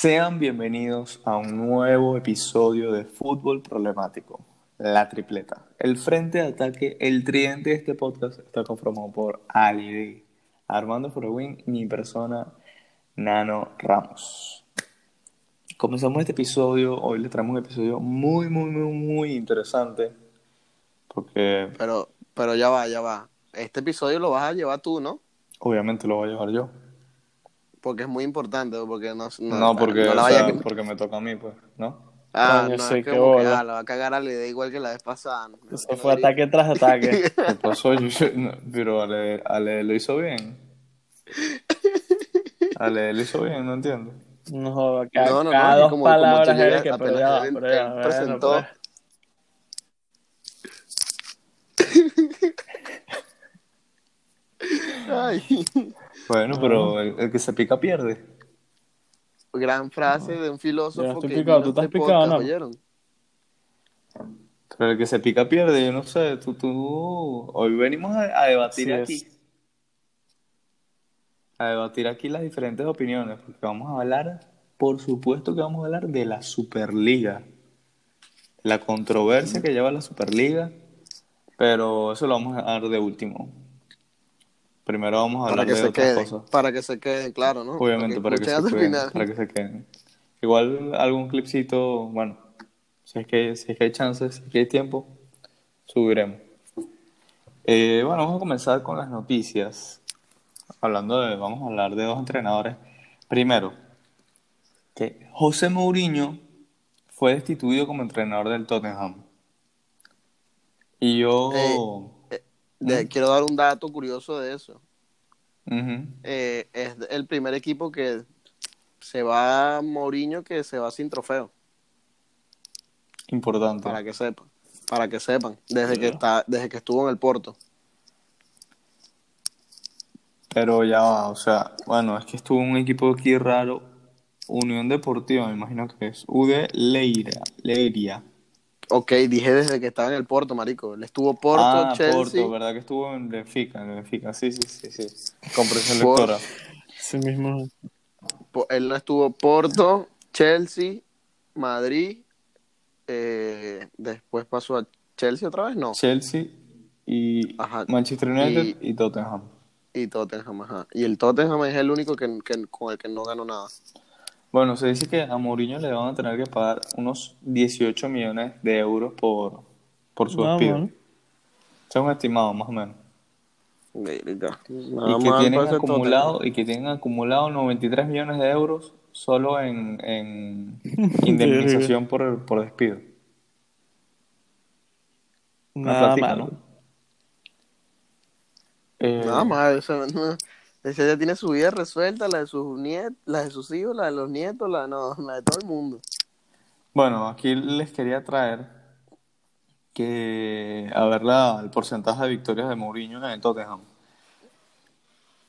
Sean bienvenidos a un nuevo episodio de Fútbol Problemático, la tripleta. El frente de ataque, el tridente de este podcast está conformado por Ali Armando Forewin y mi persona, Nano Ramos. Comenzamos este episodio, hoy le traemos un episodio muy, muy, muy, muy interesante, porque Pero, pero ya va, ya va. Este episodio lo vas a llevar tú, ¿no? obviamente lo voy a llevar yo. Porque es muy importante, porque no... No, No, porque, no la o vaya sea, a- porque me toca a mí, pues, ¿no? Ah, Coño, no, sí, es que, bola. ah, la va a cagar a la idea igual que la vez pasada. ¿no? Eso No fue ataque tras ataque. ¿Qué pasó? Yo- yo- no, pero Ale, Ale lo hizo bien. Ale lo hizo bien, no entiendo. No, joda, cada, No, no, no, cada dos como- palabras como llegas, que ya, él- bueno, presentó. pues. Ay, Bueno, pero el, el que se pica pierde. gran frase de un filósofo Ya estoy que picado, ¿tú estás a este picado, podcast, no? ¿oyeron? Pero el que se pica pierde, yo no sé, tú, tú... Hoy venimos a, a debatir Sí aquí. es. A debatir aquí las diferentes opiniones, porque vamos a hablar, por supuesto que vamos a hablar de la Superliga. La controversia que lleva la Superliga, pero eso lo vamos a dar de último. Primero vamos a Para hablar que de se otras queden, cosas. para que se queden, claro, ¿no? Obviamente, para que, se escuchen hasta el queden, final. para que se queden. Igual algún clipcito, bueno, si es que, si es que hay chances, si es que hay tiempo, subiremos. Eh, bueno, vamos a comenzar con las noticias. Hablando de, vamos a hablar de dos entrenadores. Primero, que José Mourinho fue destituido como entrenador del Tottenham. Y yo... Eh, De- Quiero dar un dato curioso de eso. Eh, es el primer equipo que se va Mourinho que se va sin trofeo. Importante. Para que sepan. Para que sepan. Desde que está, desde que estuvo en el Porto. Pero ya va, o sea, bueno, es que estuvo un equipo aquí raro, Unión Deportiva, me imagino que es, UD Leira, Leiria. Ok, dije desde que estaba en el Porto, marico. Él estuvo Porto, ah, Chelsea. Porto, ¿verdad que estuvo en Benfica? En Benfica, sí, sí, sí, sí. Comprensión Por- lectora. Sí mismo. Él no estuvo Porto, Chelsea, Madrid. eh, después pasó a Chelsea otra vez, no. Chelsea y Ajá. Manchester United y, Tottenham. Y Tottenham, ajá. Y el Tottenham es el único que, que- con el que no ganó nada. Bueno, se dice que a Mourinho le van a tener que pagar unos 18 millones de euros por, por su despido. Es un estimado, más o menos. Verga. y que mal tienen acumulado y que tienen acumulado 93 millones de euros solo en, en indemnización por, por despido. Una Nada platica, mal. ¿no? Eh, Nada más, ese, no, ese ya tiene su vida resuelta, la de sus nietos, la de sus hijos, la de los nietos, la, no, la de todo el mundo. Bueno, aquí les quería traer que a ver la, el porcentaje de victorias de Mourinho en el Tottenham.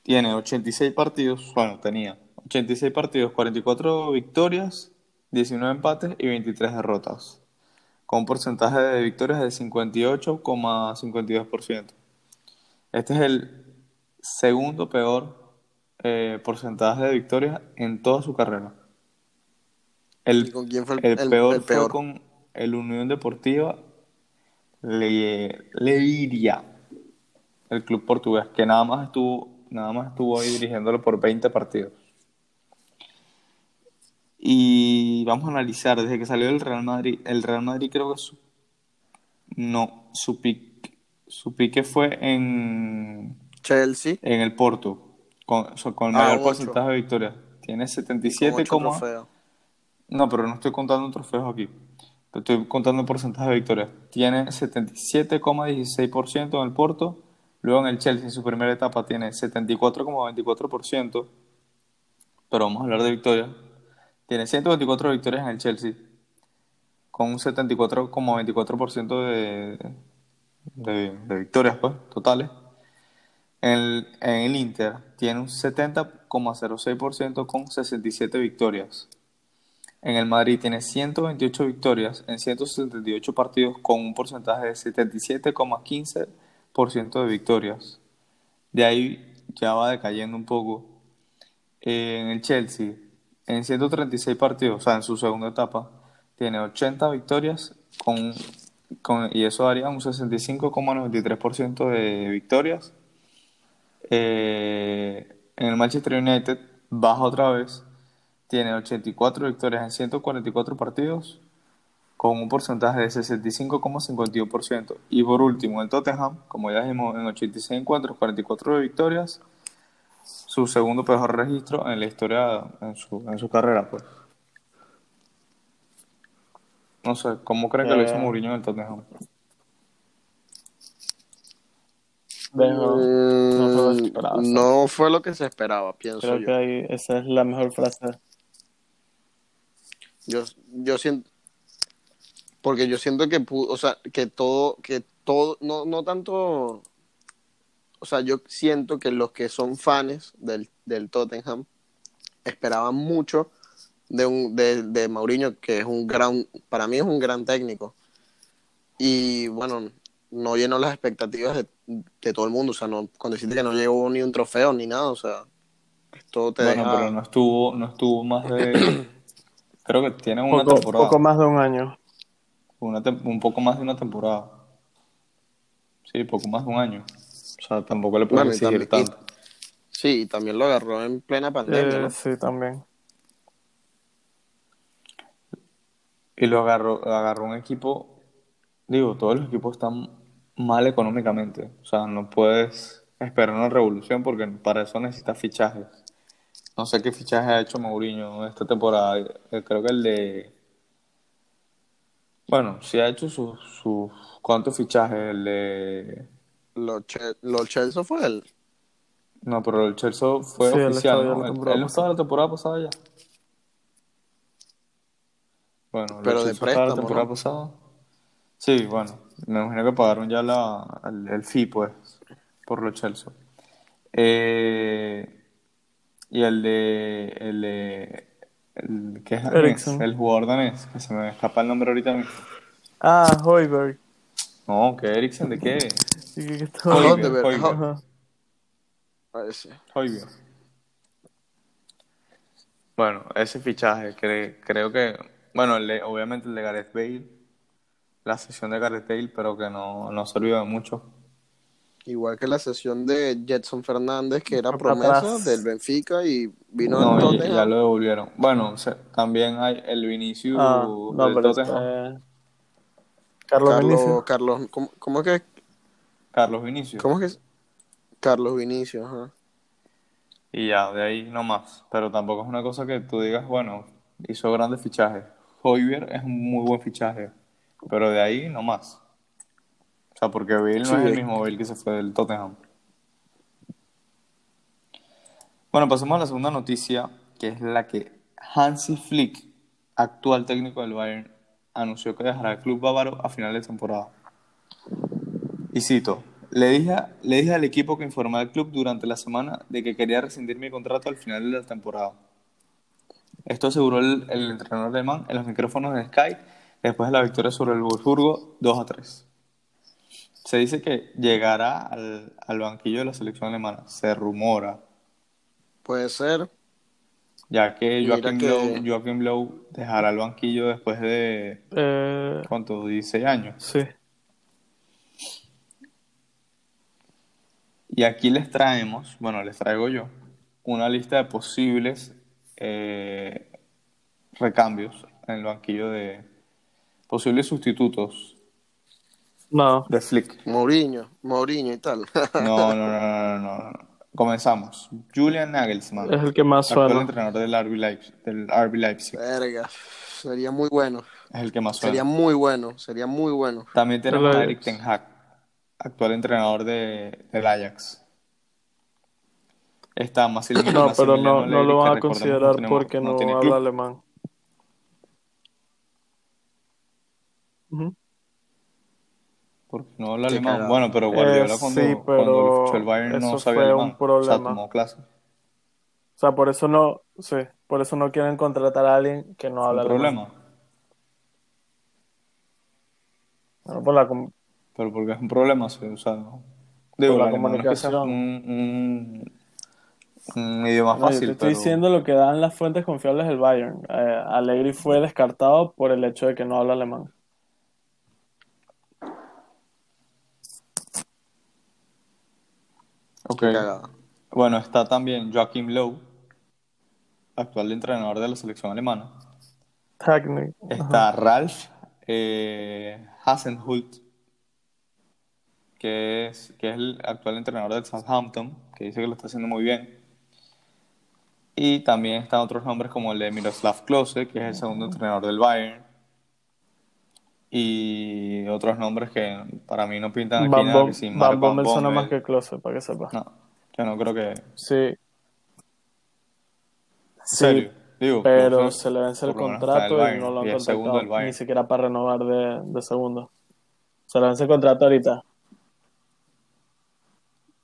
Tiene 86 partidos, bueno, tenía 86 partidos, 44 victorias, 19 empates y 23 derrotas, con un porcentaje de victorias de 58,52%. Este es el segundo peor eh, porcentaje de victorias en toda su carrera. El, ¿Y con quién fue el, el el- peor, el fue peor? con el Unión Deportiva Le, Leiria, el club portugués, que nada más estuvo, nada más estuvo ahí dirigiéndolo por 20 partidos. Y vamos a analizar, desde que salió el Real Madrid, el Real Madrid creo que su, no, su pique, su pique fue en, Chelsea. en el Porto, con, o sea, con el Ah, mayor porcentaje de victorias. Tiene con 77, ocho coma- trofeos. no, pero no estoy contando trofeos aquí. Estoy contando el porcentaje de victorias. Tiene 77,16% en el Porto. Luego en el Chelsea, en su primera etapa, tiene 74,24%. Pero vamos a hablar de victorias. Tiene 124 victorias en el Chelsea. Con un 74,24% de, de, de victorias, pues, totales. En el, en el Inter tiene un 70,06% con 67 victorias. En el Madrid tiene 128 victorias en 178 partidos con un porcentaje de 77,15% de victorias. De ahí ya va decayendo un poco. Eh, en el Chelsea, en 136 partidos, o sea, en su segunda etapa, tiene 80 victorias con, con, y eso daría un 65,93% de victorias. Eh, en el Manchester United baja otra vez, tiene 84 victorias en 144 partidos con un porcentaje de 65,51%. Y por último, el Tottenham, como ya dijimos, en 86 encuentros, 44 victorias, su segundo peor registro en la historia, en su, en su carrera, pues. No sé, ¿cómo creen que lo hizo Eh. Mourinho en el Tottenham? Dejo- no fue lo Mm, no fue lo que se esperaba, pienso Creo yo. que ahí, esa es la mejor frase. Yo, yo siento, porque yo siento que, o sea, que todo, que todo, no, no tanto, o sea, yo siento que los que son fans del, del Tottenham esperaban mucho de un, de, de Mourinho, que es un gran, para mí es un gran técnico. Y bueno, no llenó las expectativas de, de todo el mundo, o sea, no, cuando decirte que no llegó ni un trofeo ni nada, o sea, esto te Bueno, deja... pero no estuvo, no estuvo más de. creo que tiene una Poco, temporada. poco más de un año. Una un poco más de una temporada. Sí, poco más de un año. O sea, tampoco le puedes Bueno, tanto. Sí, y también lo agarró en plena pandemia, Eh, ¿no? sí, también. Y lo agarró, agarró un equipo. Digo, todos los equipos están mal económicamente. O sea, no puedes esperar una revolución porque para eso necesitas fichajes. No sé qué fichaje ha hecho Mourinho esta temporada. Eh, Creo que el de. Bueno, sí ha hecho sus. sus ¿Cuántos fichajes? El de. Los Che- los Chelsea fue él. No, pero el Chelsea fue Sí, él oficial, estaba ya ¿no? la Él, él estaba la temporada pasada ya. Bueno, Pero de estaba la préstamo, temporada ¿no? pasada. Sí, bueno, me imagino que pagaron ya la, el, el fee, pues, por los Chelsea. Eh, y el de, el de, el, ¿qué es danés? El jugador danés, que se me escapa el nombre ahorita mismo. Ah, Hoiberg. No, ¿qué Eriksen de qué? Sí, que- que Højbjerg, Højbjerg. Ajá. Parece. Højbjerg. Bueno, ese fichaje cre- creo que, bueno, el de- obviamente el de Gareth Bale, la sesión de Gareth Bale, pero que no, no sirvió de mucho. Igual que la sesión de Jetson Fernández, que era promesa atrás. del Benfica y vino No, y- Tottenham. ya lo devolvieron. Bueno, o sea, también hay el Vinicius Ah, no, del pero Tottenham. este, Carlos Carlos, Vinicius. Carlos, ¿cómo, cómo es que, Carlos Vinicius. cómo es que es? Carlos Vinicius, ajá. Y ya, de ahí no más. Pero tampoco es una cosa que tú digas, bueno, hizo grandes fichajes. Højbjerg es un muy buen fichaje, pero de ahí no más. O sea, porque Bale no es el mismo Bale que se fue del Tottenham. Bueno, pasemos a la segunda noticia, que es la que Hansi Flick, actual técnico del Bayern, anunció que dejará el club bávaro a final de temporada. Y cito, le dije, le dije al equipo que informé al club durante la semana de que quería rescindir mi contrato al final de la temporada. Esto aseguró el, el entrenador alemán en los micrófonos de Sky después de la victoria sobre el Wolfsburgo 2 a 3. Se dice que llegará al, al banquillo de la selección alemana, se rumora, Puede ser. ya que Joachim, que- Löw, Joachim dejará el banquillo después de, Eh, ¿cuánto? 16 años. sí. Y aquí les traemos, bueno, les traigo yo, una lista de posibles eh, recambios en el banquillo de posibles sustitutos No. de Flick. Mourinho, Mourinho y tal. No, no, no, no, no, no, no. Comenzamos. Julian Nagelsmann, Es el que más actual suena. entrenador del RB Leipzig, del RB Leipzig. Verga, sería muy bueno. Es el que más suena. Sería muy bueno, sería muy bueno. También tenemos a Eric. Ten Hag, actual entrenador de, del Ajax. Está Massimiliano No, pero no, no lo van que a considerar porque no, tiene habla club. Porque no habla alemán. Bueno, pero Guardiola Eh, cuando, sí, cuando pero fichó el Bayern no eso sabía fue alemán. un O sea, problema. tomó clases. O sea, por eso no, sí, por eso no quieren contratar a alguien que no ¿Un habla alemán. problema? Bueno, por la com- Pero porque es un problema, sí, o sea, no. Digo, Por la no es que comunicación. un, un, un idioma No, yo fácil, te estoy pero diciendo lo que dan las fuentes confiables del Bayern. Eh, Allegri fue descartado por el hecho de que no habla alemán. Ok. Bueno, está también Joachim Löw, actual entrenador de la selección alemana. Technic. Está Ralf eh, Hasenhüttl, que es, que es el actual entrenador del Southampton, que dice que lo está haciendo muy bien. Y también están otros nombres como el de Miroslav Klose, que es el segundo entrenador del Bayern. Y otros nombres que para mí no pintan aquí nada, que Bommel suena más que Klose, para que sepas. No, yo no creo que... ¿En Sí. Sí? Digo, pero se le vence el contrato y no lo han contactado ni siquiera para renovar de, de segundo. Se le vence el contrato ahorita.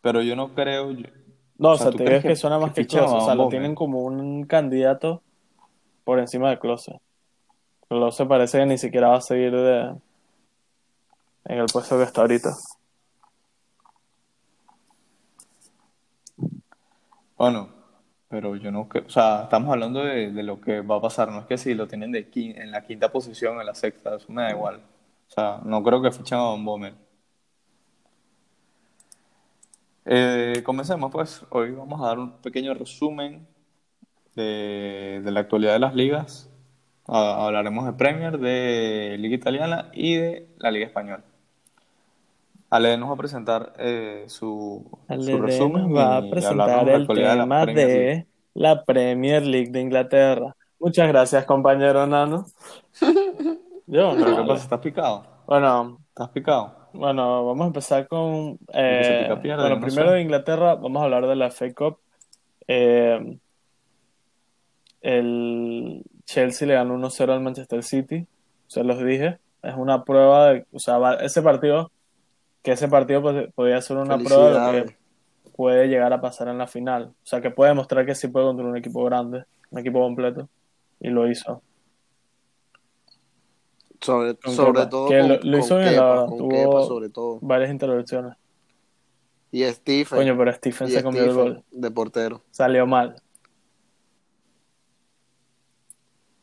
Pero yo no creo... yo- No, o O sea, sea, ¿tú te digo que que- suena más que que Klose. O sea, lo tienen como un candidato por encima de Klose. Klose parece que ni siquiera va a seguir de, en el puesto que está ahorita. Bueno, pero yo no creo, o sea, estamos hablando de, de lo que va a pasar, no es que si lo tienen de en la quinta posición, en la sexta, eso me da igual. O sea, no creo que fichen a Van Bommel. Eh, comencemos pues, hoy vamos a dar un pequeño resumen de, de la actualidad de las ligas. Ah, hablaremos de Premier, de Liga Italiana y de la Liga Española. Ale nos va a presentar eh, su, su resumen nos va a y presentar de la el actualidad de la tema Premier League. de la Premier League de Inglaterra. Muchas gracias, compañero Nano. Yo, no, ¿Pero qué pasa? ¿Estás picado? Bueno, ¿Estás picado? bueno, vamos a empezar con... eh, pica pierde, bueno, no primero sé. de Inglaterra, vamos a hablar de la FA Cup. Eh, el Chelsea le ganó 1-0 al Manchester City, se los dije. Es una prueba de, o sea, ese partido, que ese partido pues, podía ser una prueba de lo que puede llegar a pasar en la final. O sea, que puede demostrar que sí puede contra un equipo grande, un equipo completo. Y lo hizo. Sobre, sobre todo que con, lo- lo hizo con bien, la Kepa, verdad. con Tuvo- Kepa sobre todo. Varias intervenciones. Y Stephen. Coño, pero Stephen y se comió el gol. de portero. Salió mal.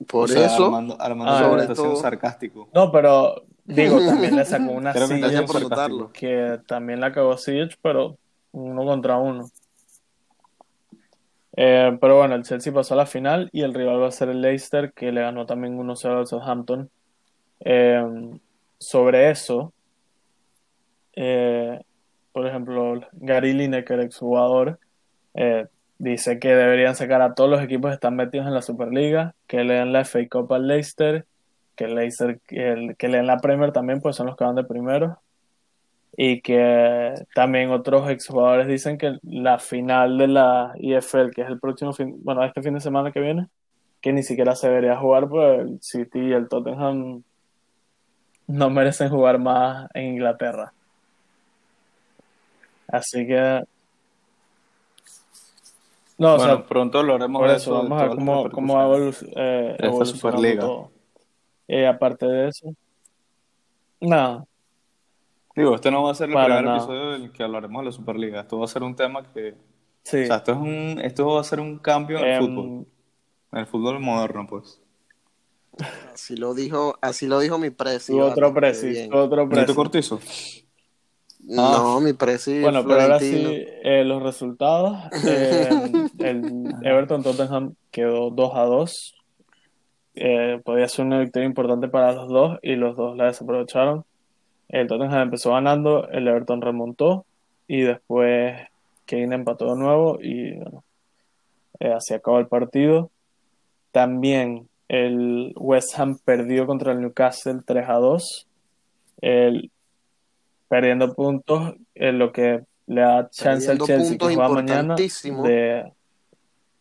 Por O sea, eso, Armando, Armando Ah, sobre sobre está siendo todo- sarcástico. No, pero digo, también le sacó una silla que también la cagó Siege, pero uno contra uno. Eh, pero bueno, el Chelsea pasó a la final y el rival va a ser el Leicester, que le ganó también 1-0 al Southampton. Eh, sobre eso, eh, por ejemplo, Gary Lineker, exjugador, eh, dice que deberían sacar a todos los equipos que están metidos en la Superliga, que le den la FA Cup al Leicester, que Leicester, que, que la Premier también, pues son los que van de primero. Y que también otros exjugadores dicen que la final de la EFL, que es el próximo fin, bueno, este fin de semana que viene, que ni siquiera se debería jugar, pues el City y el Tottenham no merecen jugar más en Inglaterra. Así que. No, o bueno, sea, pronto hablaremos por de eso, vamos a ver cómo, cómo va repercusiones. evolu- eh, Superliga. todo. Eh, aparte de eso, nada, Digo, este no va a ser el Para primer nada. episodio del que hablaremos de la Superliga. Esto va a ser un tema que... sí. O sea, esto, es un, esto va a ser un cambio en el Em, fútbol. En el fútbol moderno, pues. así lo dijo, así lo dijo mi presi. Tuvo otro tuvo otro ¿Neto Cortizo? No, mi presi Bueno, pero ahora sí, eh, los resultados. Eh, el Everton Tottenham quedó 2 a 2. Eh, podía ser una victoria importante para los dos y los dos la desaprovecharon. El Tottenham empezó ganando, el Everton remontó y después Kane empató de nuevo y bueno, eh, así acabó el partido. También el West Ham perdió contra el Newcastle 3 a 2. El, perdiendo puntos, en lo que le da chance al Chelsea que juega mañana de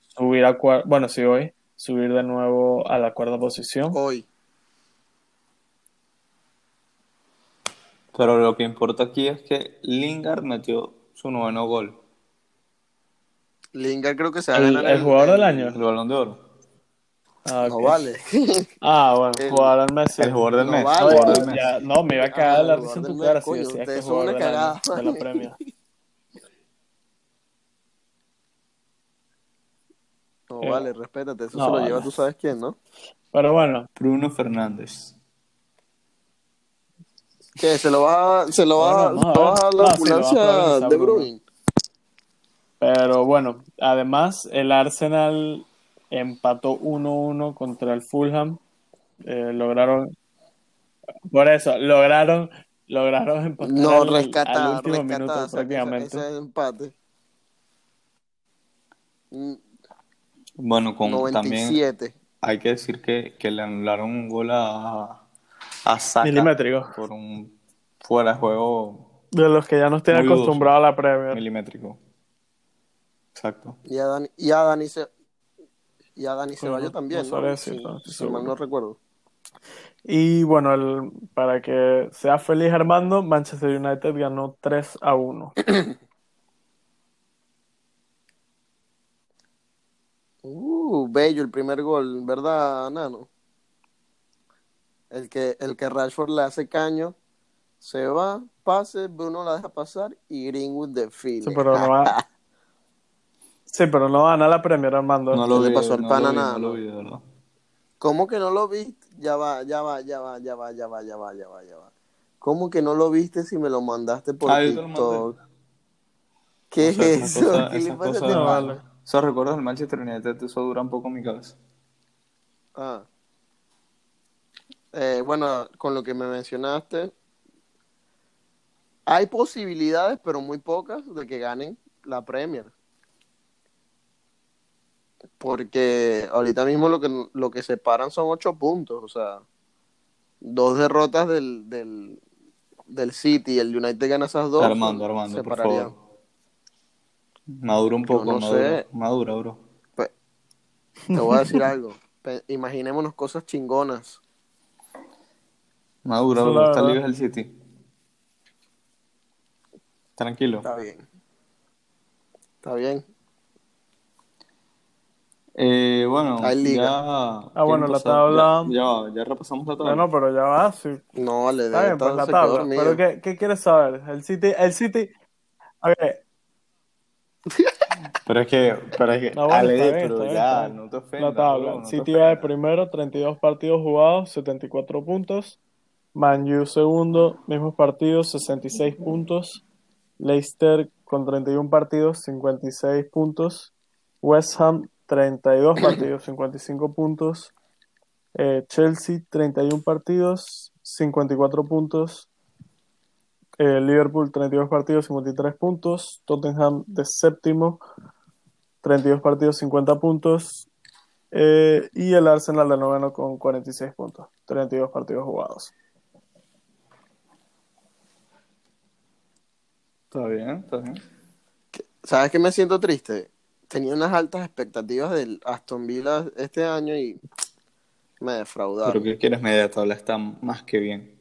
subir a bueno, sí hoy, subir de nuevo a la cuarta posición. Hoy. Pero lo que importa aquí es que Lingard metió su noveno gol. Lingard creo que se va a El, ganar el jugador del año. El balón de oro. Ah, No vale. Ah, bueno, El- jugador del mes. El jugador del No mes. vale. jugador del No, mes. ya- no, me iba a cagar Ah, la el risa en tu cara si decías que jugador del año de la Premier. vale, respétate, eso No, se lo vale. lleva tú sabes quién, ¿no? Pero bueno, Bruno Fernández. ¿Qué? ¿Se lo va, a- se lo va, Bueno, a va a la No, sí, ambulancia de Bruno. Bruyne? pero bueno, además el Arsenal empató 1-1 contra el Fulham. Eh, lograron, por eso, lograron, lograron empatar No, al, rescata, al último rescata minuto prácticamente. ese, ese empate. Mm, Bueno, con también 97. hay que decir que, que le anularon un gol a, a Saka Milimétrico. por un fuera de juego De los que ya nos tiene acostumbrado a la Premier. milimétrico. Exacto. Y a Dani, y a Dani, Se- y a Dani Ceballos también, no ¿no? no estoy si mal no recuerdo. Y bueno, el- para que sea feliz Armando, Manchester United ganó 3 a 1. Uh, bello el primer gol, ¿verdad, Nano? El que, el que Rashford le hace caño, se va, pase, Bruno la deja pasar y Greenwood define. Sí, pero no va. Sí, pero no gana la Premier, Armando. No lo le vi, pasó al no pana vi, nada, no lo vi, verdad. ¿Cómo que no lo viste? Ya va, ya va, ya va, ya va, ya va, ya va, ya va, ya va. ¿Cómo que no lo viste si me lo mandaste por Ah, TikTok? ¿Qué O sea, es eso? cosas- ¿Qué le pasa a cosas- este vale. Esos recuerdos del Manchester United, eso dura un poco en mi cabeza. Ah. Eh, bueno, con lo que me mencionaste, hay posibilidades, pero muy pocas, de que ganen la Premier. Porque ahorita mismo lo que, lo que separan son ocho puntos, o sea, dos derrotas del, del, del City y el United gana esas dos. Armando, Armando, por favor. Madura un poco, no madura. sé. Madura, bro. Pues, te voy a decir algo. Imaginémonos cosas chingonas. Madura, bro. la Esta verdad. liga es el City. Tranquilo. Está bien. Está bien. Eh, bueno, Hay liga. ya. Ah, bueno, ¿quieren la tabla- Ya, ya, ya repasamos la tabla. Bueno, pero ya va, sí. No, vale, Está de bien, pues la tabla. Pero ¿qué, qué quieres saber? El City, el City. Ok, Pero es que, pero es que, No, bueno, Ale, bien, pero bien, ya, no te ofendas. la tabla. bro, no City va de primero, 32 partidos jugados, 74 puntos. Man U segundo, mismos partidos, 66 puntos. Leicester con 31 partidos, 56 puntos. West Ham, 32 partidos, 55 puntos. Eh, Chelsea, 31 partidos, 54 puntos. Eh, Liverpool, 32 partidos, 53 puntos. Tottenham de séptimo, 32 partidos, 50 puntos. Eh, y el Arsenal de noveno con 46 puntos, 32 partidos jugados. Está bien, está bien. ¿Sabes qué me siento triste? Tenía unas altas expectativas del Aston Villa este año y me defraudaron. Pero que quieres media tabla, está más que bien.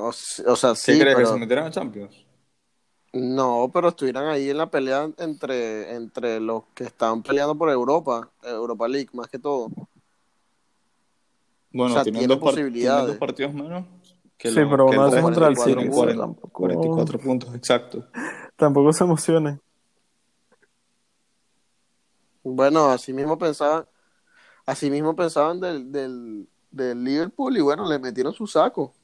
O, o sea, ¿Qué sí, crees que se metieran a Champions? no, pero estuvieran ahí en la pelea entre, entre los que estaban peleando por Europa, Europa League más que todo. Bueno, O sea, tienen, tiene dos posibilidades. tienen dos partidos menos. Que Sí, lo- pero esos resto contra el tienen City, 40, tampoco- 44 puntos, exacto. Tampoco se emocionen. Bueno, así mismo pensaban, así mismo pensaban del, del, del Liverpool y bueno, le metieron su saco.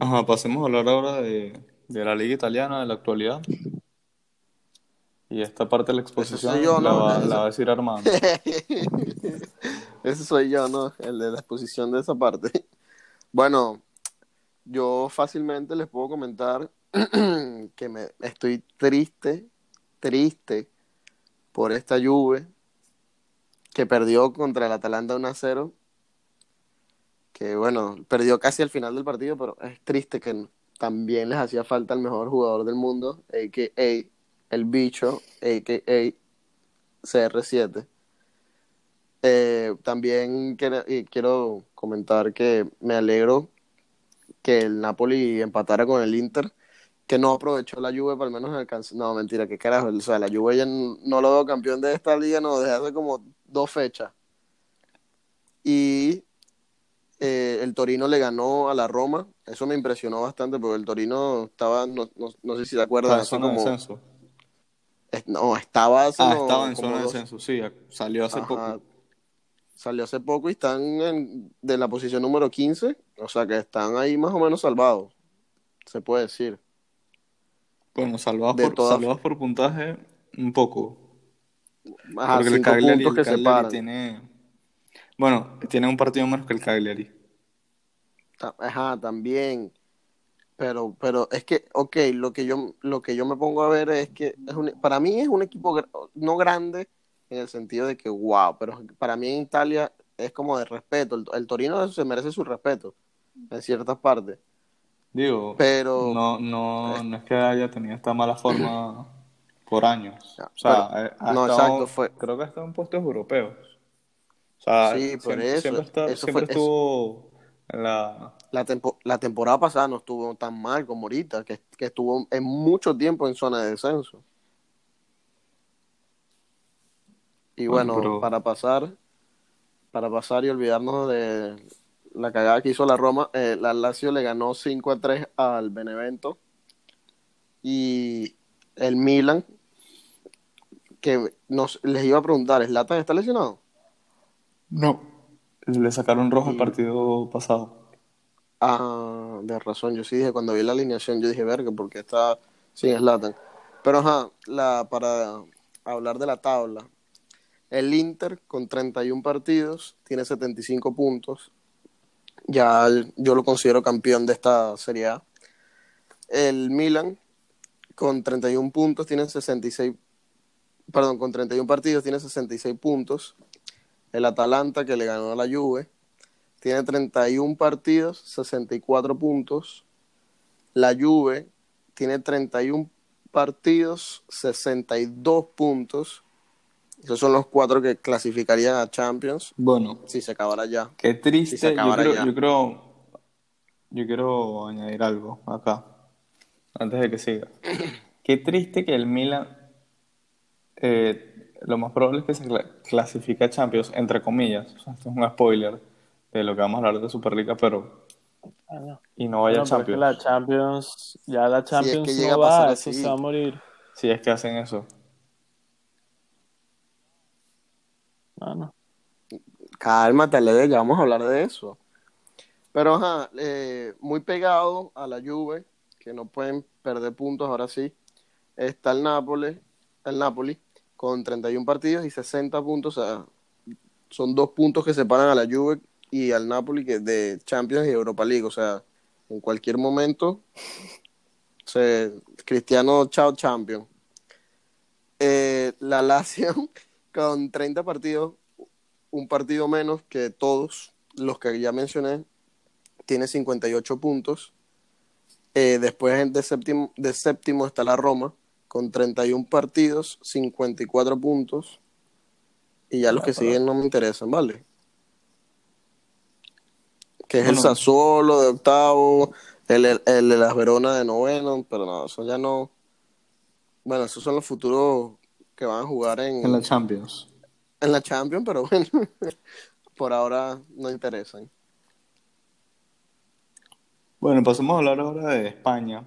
Ajá, pasemos a hablar ahora de, de la liga italiana, de la actualidad. Y esta parte de la exposición yo, la, ¿no? va, la va a decir Armando. Ese soy yo, ¿no? El de la exposición de esa parte. Bueno, yo fácilmente les puedo comentar que me estoy triste, triste por esta Juve que perdió contra el Atalanta 1 a 0. Que bueno, perdió casi al final del partido, pero es triste que también les hacía falta el mejor jugador del mundo, a.k.a. el bicho, a.k.a. CR7. Eh, también quiero, quiero comentar que me alegro que el Napoli empatara con el Inter, que no aprovechó la Juve para al menos alcanzar. No, mentira, qué carajo. O sea, la Juve ya no lo veo campeón de esta liga, no, desde hace como dos fechas. Y eh, el Torino le ganó a la Roma. Eso me impresionó bastante porque el Torino estaba, no, no, no sé si te acuerdas, hace zona de como descenso. es- no, estaba hace Ah, no- estaba en zona de dos- descenso, sí, salió hace Ajá. poco. Salió hace poco y están en, de la posición número 15, o sea que están ahí más o menos salvados, se puede decir. Bueno, salvados De por, todas- salvados por puntaje, un poco. Ajá, Porque el Cagliari, el tiene... Bueno, tiene un partido menos que el Cagliari. Ajá, también. Pero, pero es que, ok, lo que yo, lo que yo me pongo a ver es que es un- para mí es un equipo no grande en el sentido de que, wow, pero para mí en Italia es como de respeto. El, el Torino se merece su respeto en ciertas partes. Digo, Pero, no, no, no es que haya tenido esta mala forma por años. O sea, pero- eh, no, exacto, fue- creo que ha estado en puestos europeos. O sea, Sí, por siempre, eso, siempre, está- eso siempre fue- estuvo en la... la, tempo- la temporada pasada no estuvo tan mal como ahorita, que, que estuvo en mucho tiempo en zona de descenso. Y Bueno, bueno, pero- para pasar, para pasar y olvidarnos de la cagada que hizo la Roma, eh, la Lazio le ganó 5 a 3 al Benevento y el Milan, que nos, les iba a preguntar, ¿Zlatan está lesionado? No. Le sacaron rojo el partido pasado. Ah, de razón, yo sí dije, cuando vi la alineación, yo dije, verga, porque está sin Zlatan. Pero ajá, la, para hablar de la tabla, el Inter con 31 partidos tiene 75 puntos. Ya yo lo considero campeón de esta Serie A. El Milan con 31 puntos tiene 66, perdón, con 31 partidos tiene 66 puntos. El Atalanta que le ganó a la Juve tiene 31 partidos, 64 puntos. La Juve tiene 31 partidos, 62 puntos. Esos son los cuatro que clasificarían a Champions Bueno, si se acabara ya. qué triste. Si se yo, acabara creo, ya. yo creo, yo quiero añadir algo acá, antes de que siga. Qué triste que el Milan, eh, lo más probable es que se cla- clasifique a Champions, entre comillas. O sea, esto es un spoiler de lo que vamos a hablar de Superliga, pero Ah, no. y no vaya a es que Champions. la Champions, ya la Champions que llega a no pasar va, eso así. se va a morir. Si es que hacen eso. No, no. Cálmate, Lede, ya vamos a hablar de eso. Pero ajá, eh, muy pegado a la Juve, que no pueden perder puntos ahora sí, está el Nápoles, el Napoli, con 31 partidos y 60 puntos. O sea, son dos puntos que separan a la Juve y al Napoli que de Champions y Europa League. O sea, en cualquier momento, se, Cristiano, chao, Champion. Eh, la Lazio, con 30 partidos, un partido menos que todos los que ya mencioné, tiene 58 puntos. Eh, después de séptimo, de séptimo está la Roma, con 31 partidos, 54 puntos. Y ya los que siguen no me interesan, ¿vale? Que es el. Sassuolo de octavo, el, el, el de las Verona de noveno, pero no, eso ya no. Bueno, esos son los futuros que van a jugar en, En la Champions. en la Champions, pero bueno, por ahora no interesan. Bueno, pasemos a hablar ahora de España,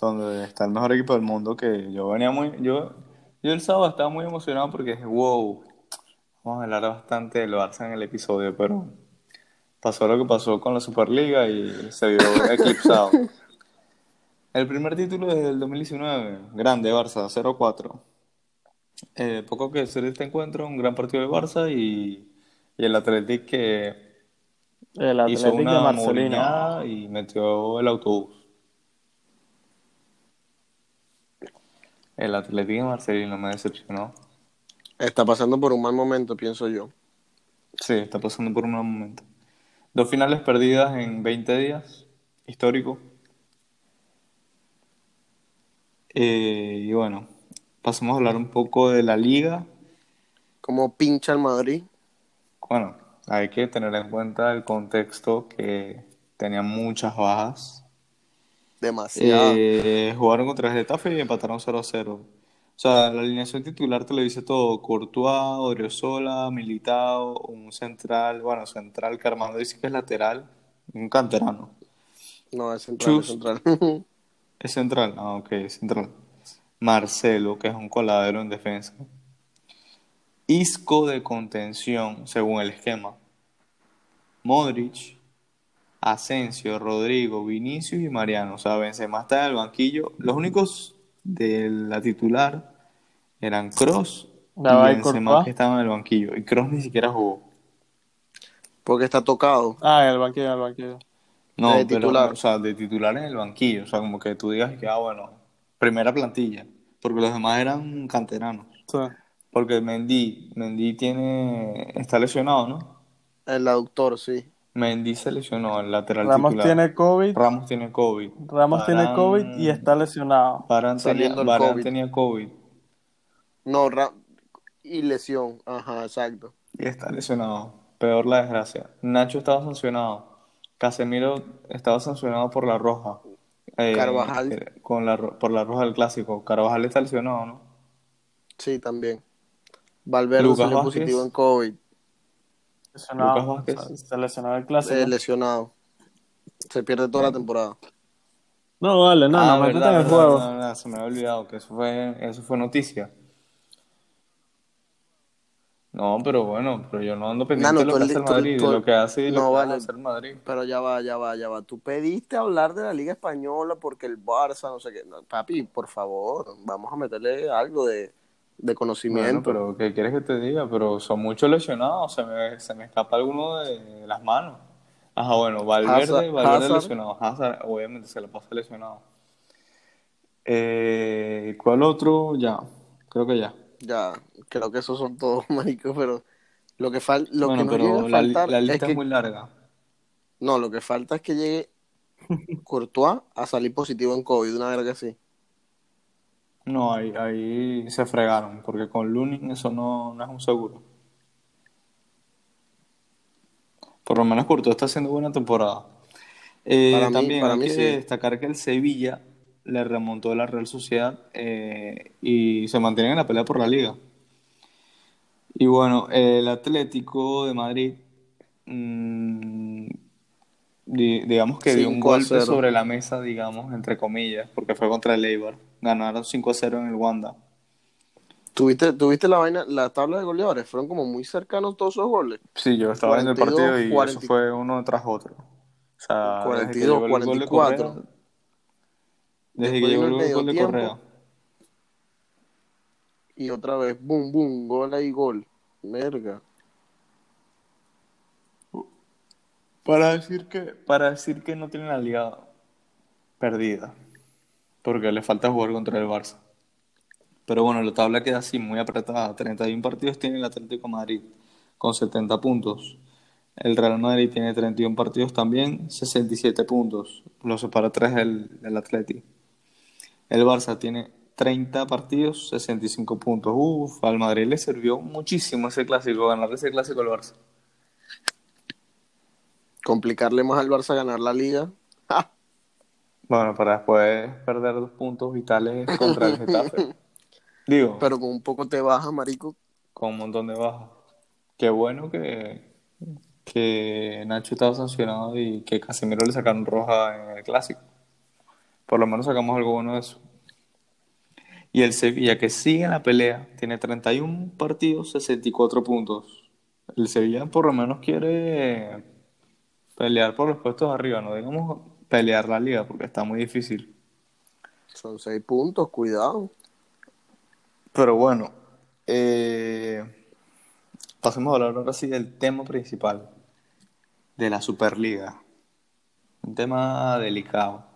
donde está el mejor equipo del mundo, que yo venía muy, yo, yo el sábado estaba muy emocionado porque dije, wow, vamos a hablar bastante del Barça en el episodio, pero pasó lo que pasó con la Superliga y se vio eclipsado. El primer título es del 2019, grande Barça, 0-4. Eh, poco que decir de este encuentro, un gran partido de Barça y, y el Athletic que El hizo Atlético de una Marcelino. y metió el autobús. El Atlético de Marcelino me decepcionó. Está pasando por un mal momento, pienso yo. Sí, está pasando por un mal momento. Dos finales perdidas en 20 días, histórico. Eh, y bueno, pasamos a hablar un poco de la liga. Como pincha el Madrid. Bueno, hay que tener en cuenta el contexto que tenía muchas bajas. Demasiado. Eh, jugaron contra el Getafe y empataron 0-0. O sea, la alineación titular te lo dice todo. Courtois, Odriozola, Militao, un central, bueno, central que Armando dice que es lateral, un canterano. no, es central, es Chus. central. Es central, ah, ok, es central. Marcelo, que es un coladero en defensa. Isco de contención, según el esquema. Modric, Asensio, Rodrigo, Vinicius y Mariano. O sea, Benzema está en el banquillo. Los únicos de la titular eran Cross y Benzema que estaban en el banquillo. Y Cross ni siquiera jugó. Porque está tocado. Ah, en el banquillo, en el banquillo. No, De pero, titular. o sea, de titular en el banquillo. O sea, como que tú digas que, ah, bueno, primera plantilla. Porque los demás eran canteranos. Sí. Porque Mendy, Mendy tiene, está lesionado, ¿no? El aductor, sí. Mendy se lesionó, el lateral Ramos titular. tiene COVID. Ramos tiene COVID. Ramos tiene COVID y está lesionado. Varane tenía, Varane COVID. tenía COVID No, ra- y lesión. Ajá, exacto. y está lesionado. Peor la desgracia. Nacho estaba sancionado. Casemiro estaba sancionado por la roja. Eh, Carvajal. eh, Con la, por la roja del clásico. Carvajal está lesionado, ¿no? Sí, también. Valverde Lucas salió Vázquez. positivo en COVID. Lesionado. Lucas Vázquez. O sea, se lesionó el clásico. eh, lesionado. Se pierde toda la temporada. No, vale, no, Ah, no, métete verdad, en el juego. verdad, se me había olvidado que eso fue, eso fue noticia. No, pero bueno, pero yo no ando pendiente Nano, de lo tú que hace el tú Madrid, tú de el- lo que hace y no, lo que vale. va a hacer el Madrid. Pero ya va, ya va, ya va. Tú pediste hablar de la Liga Española porque el Barça, no sé qué. No, papi, por favor, vamos a meterle algo de, de Bueno, conocimiento. pero ¿qué quieres que te diga? Pero son muchos lesionados, se me, se me escapa alguno de las manos. Ajá, bueno, Valverde, Hazard- Valverde Hazard. lesionado. Hazard, obviamente, se la pasa lesionado. Eh, ¿cuál otro? Ya, creo que ya. Ya, creo que esos son todos, marico, pero lo que, fal lo bueno, que nos pero llega a la, faltar lista es, que... muy larga. No, lo que falta es que llegue Courtois a salir positivo en COVID, una verga así. No, ahí, ahí se fregaron, porque con Lunin eso no, no es un seguro. Por lo menos Courtois está haciendo buena temporada. Eh, Para mí- también para hay mí que sí. destacar que el Sevilla le remontó a la Real Sociedad eh, y se mantiene en la pelea por la liga. Y bueno, el Atlético de Madrid, mm, di- digamos que dio un 5 a golpe 0. sobre la mesa, digamos, entre comillas, porque fue contra el Eibar. Ganaron 5 a 0 en el Wanda. ¿Tuviste, ¿Tuviste la vaina, la tabla de goleadores? Fueron como muy cercanos todos esos goles. Sí, yo estaba viendo el 42, partido y 40. eso fue uno tras otro. O sea, desde que 42, llegó el gol de 44. Correa, desde que llegó el el gol de medio Correa. tiempo. Y otra vez, boom, boom, gol ahí, gol. Verga. Para decir que, para decir que no tienen la liga perdida, porque le falta jugar contra el Barça. Pero bueno, la tabla queda así, muy apretada. 31 partidos tiene el Atlético de Madrid, con 70 puntos. El Real Madrid tiene 31 partidos también, 67 puntos. Lo separa 3 del, del Atlético. El Barça tiene 30 partidos, 65 puntos. Uf, al Madrid le sirvió muchísimo ese clásico, ganar ese clásico al Barça. Complicarle más al Barça ganar la liga. ¡Ja! Bueno, para después perder dos puntos vitales contra el Getafe. Digo, Pero con un poco te baja, marico. con un montón de bajas. Qué bueno que, que Nacho estaba sancionado y que Casemiro le sacaron roja en el clásico. Por lo menos sacamos algo bueno de eso. Y el Sevilla, que sigue en la pelea, tiene 31 partidos, 64 puntos. El Sevilla por lo menos quiere pelear por los puestos arriba, no digamos pelear la liga, porque está muy difícil. Son seis puntos, cuidado. Pero bueno, eh, pasemos a hablar ahora sí del tema principal, de la Superliga. Un tema delicado.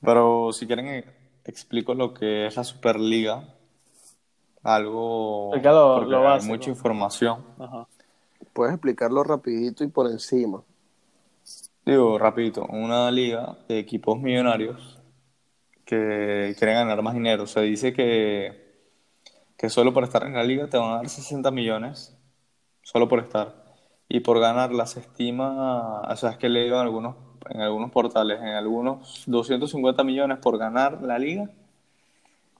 Pero si quieren, eh, explico lo que es la Superliga. Algo... Lo- porque lo hay mucha información. Ajá. Puedes explicarlo rapidito y por encima. Digo, rapidito, una liga de equipos millonarios que quieren ganar más dinero. Se dice que, que solo por estar en la liga te van a dar 60 millones, solo por estar. Y por ganarla se estima, o sea, es que he leído en algunos, en algunos portales, en algunos 250 millones por ganar la liga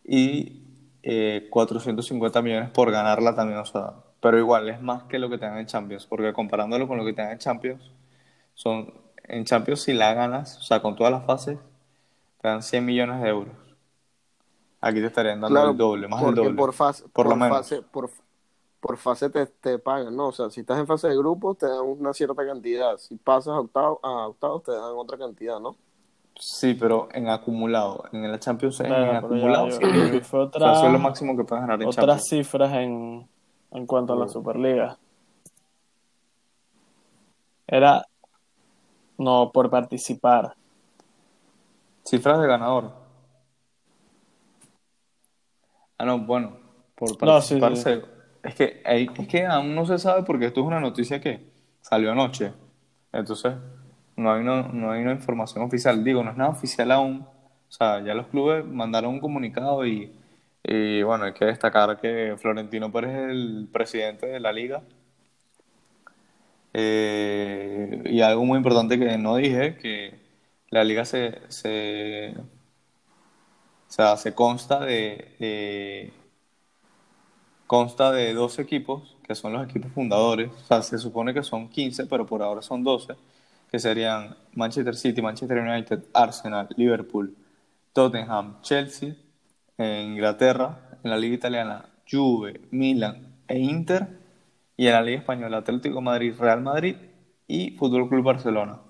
y eh, 450 millones por ganarla también, o sea, pero igual es más que lo que te dan en Champions, porque comparándolo con lo que te dan en Champions, son en Champions si la ganas, o sea, con todas las fases, te dan 100 millones de euros. Aquí te estarían dando Claro, el doble, más porque doble. por fase, por lo menos. por, por fase te, te pagan, ¿no? O sea, si estás en fase de grupos te dan una cierta cantidad, si pasas a octavos, a octavos te dan otra cantidad, ¿no? Sí, pero en acumulado. En la Champions, en Claro, pero ya, acumulado, yo- yo fue O otra- sea, eso es lo máximo que puedes ganar en otras Champions. cifras en, en cuanto a la. Superliga. Era no por participar. Cifras de ganador. Ah, no, bueno, por No, sí, participar. sí. Es, que, es que aún no se sabe porque esto es una noticia que salió anoche. Entonces, no hay, una, no hay una información oficial. Digo, no es nada oficial aún. O sea, ya los clubes mandaron un comunicado y, y bueno, hay que destacar que Florentino Pérez es el presidente de la liga. Eh, y algo muy importante que no dije, que la liga se, se, o sea, se consta de- consta de 12 equipos, que son los equipos fundadores. O sea, se supone que son 15, pero por ahora son 12, que serían Manchester City, Manchester United, Arsenal, Liverpool, Tottenham, Chelsea, en Inglaterra, en la liga italiana, Juve, Milan e Inter, y en la liga española, Atlético Madrid, Real Madrid y Fútbol Club Barcelona.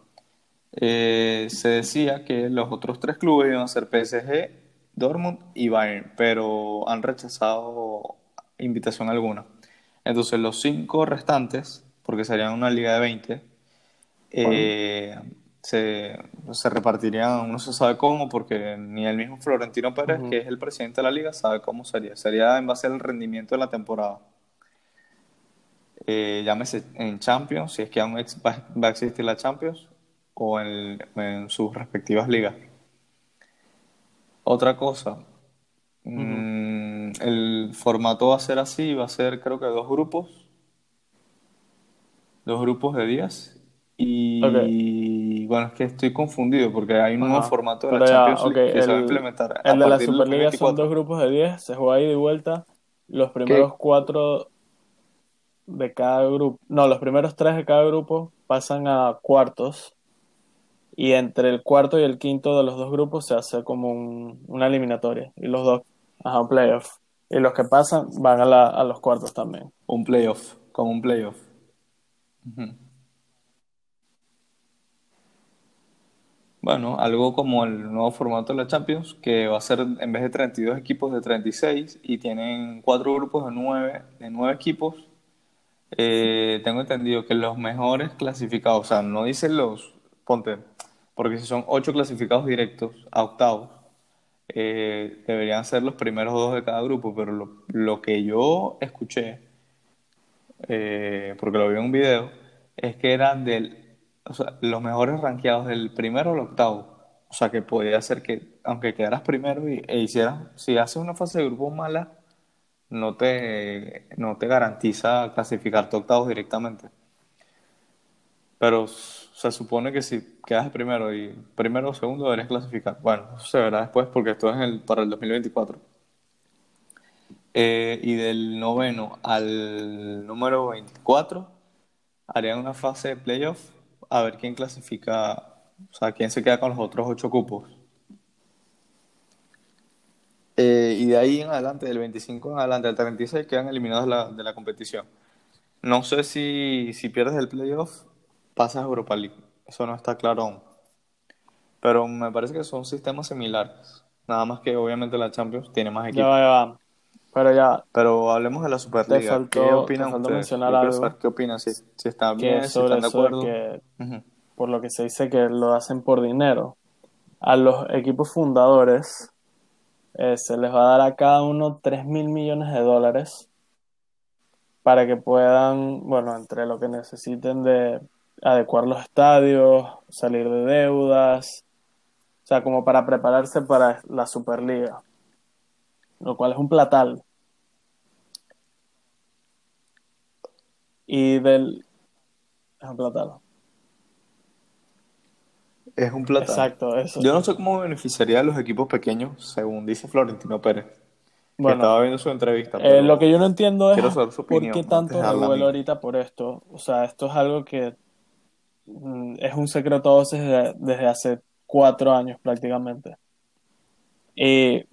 Eh, se decía que los otros tres clubes iban a ser PSG, Dortmund y Bayern, pero han rechazado invitación alguna. Entonces los cinco restantes, porque serían una liga de 20, eh, se, se repartirían, no se sabe cómo, porque ni el mismo Florentino Pérez, que es el presidente de la liga, sabe cómo sería. Sería en base al rendimiento de la temporada. Eh, llámese en Champions, si es que aún va, va a existir la Champions, o en, en sus respectivas ligas. Otra cosa, mm, el formato va a ser así, va a ser creo que dos grupos, dos grupos de 10. Y bueno, es que estoy confundido porque hay un nuevo formato de la ya, Champions League que se va a el- implementar a El de la Superliga son 2024. dos grupos de 10, se juega ida y vuelta. Los primeros cuatro de cada grupo, no, los primeros tres de cada grupo pasan a cuartos. Y entre el cuarto y el quinto de los dos grupos se hace como un- una eliminatoria. Y los dos, ajá, playoff. Y los que pasan van a, la- a los cuartos también. Un playoff, como un playoff. Bueno, algo como el nuevo formato de la Champions, que va a ser en vez de 32 equipos de 36 y tienen cuatro grupos de 9, de 9 equipos. Eh, tengo entendido que los mejores clasificados, o sea, no dicen los, ponte, porque si son 8 clasificados directos a octavos, eh, deberían ser los primeros dos de cada grupo, pero lo, lo que yo escuché eh, porque lo vi en un video, es que eran del, o sea, los mejores rankeados del primero al octavo. O sea, que podía ser que, aunque quedaras primero y, e hicieras, si haces una fase de grupo mala, no te, no te garantiza clasificarte octavos directamente. Pero se supone que si quedas primero y primero o segundo deberías clasificar. Bueno, se verá después porque esto es para el 2024. Eh, y del noveno al número 24 harían una fase de playoff a ver quién clasifica, o sea, quién se queda con los otros ocho cupos. Eh, y de ahí en adelante, del 25 en adelante al 36, quedan eliminados de la competición. No sé si, si pierdes el playoff, pasas a Europa League. Eso no está claro aún. Pero me parece que son sistemas similares. Nada más que obviamente la Champions tiene más Ya equipos. va, ya va. Pero ya, Pero hablemos de la Superliga. Faltó- ¿Qué opinan ustedes? algo. ¿Qué opinan? Si, si están bien, si están de acuerdo. que por lo que se dice que lo hacen por dinero. A los equipos fundadores eh, se les va a dar a cada uno 3 mil millones de dólares para que puedan, bueno, entre lo que necesiten de adecuar los estadios, salir de deudas, o sea, como para prepararse para la Superliga, lo cual es un platal. Y del... Es un platal. Es un plata. Exacto, eso. Yo no sé cómo beneficiaría a los equipos pequeños, según dice Florentino Pérez. que Bueno, estaba viendo su entrevista. Eh, lo que yo no entiendo es por qué tanto revuelo ahorita por esto. O sea, esto es algo que Mm, es un secreto a desde, desde hace cuatro años prácticamente. Eh,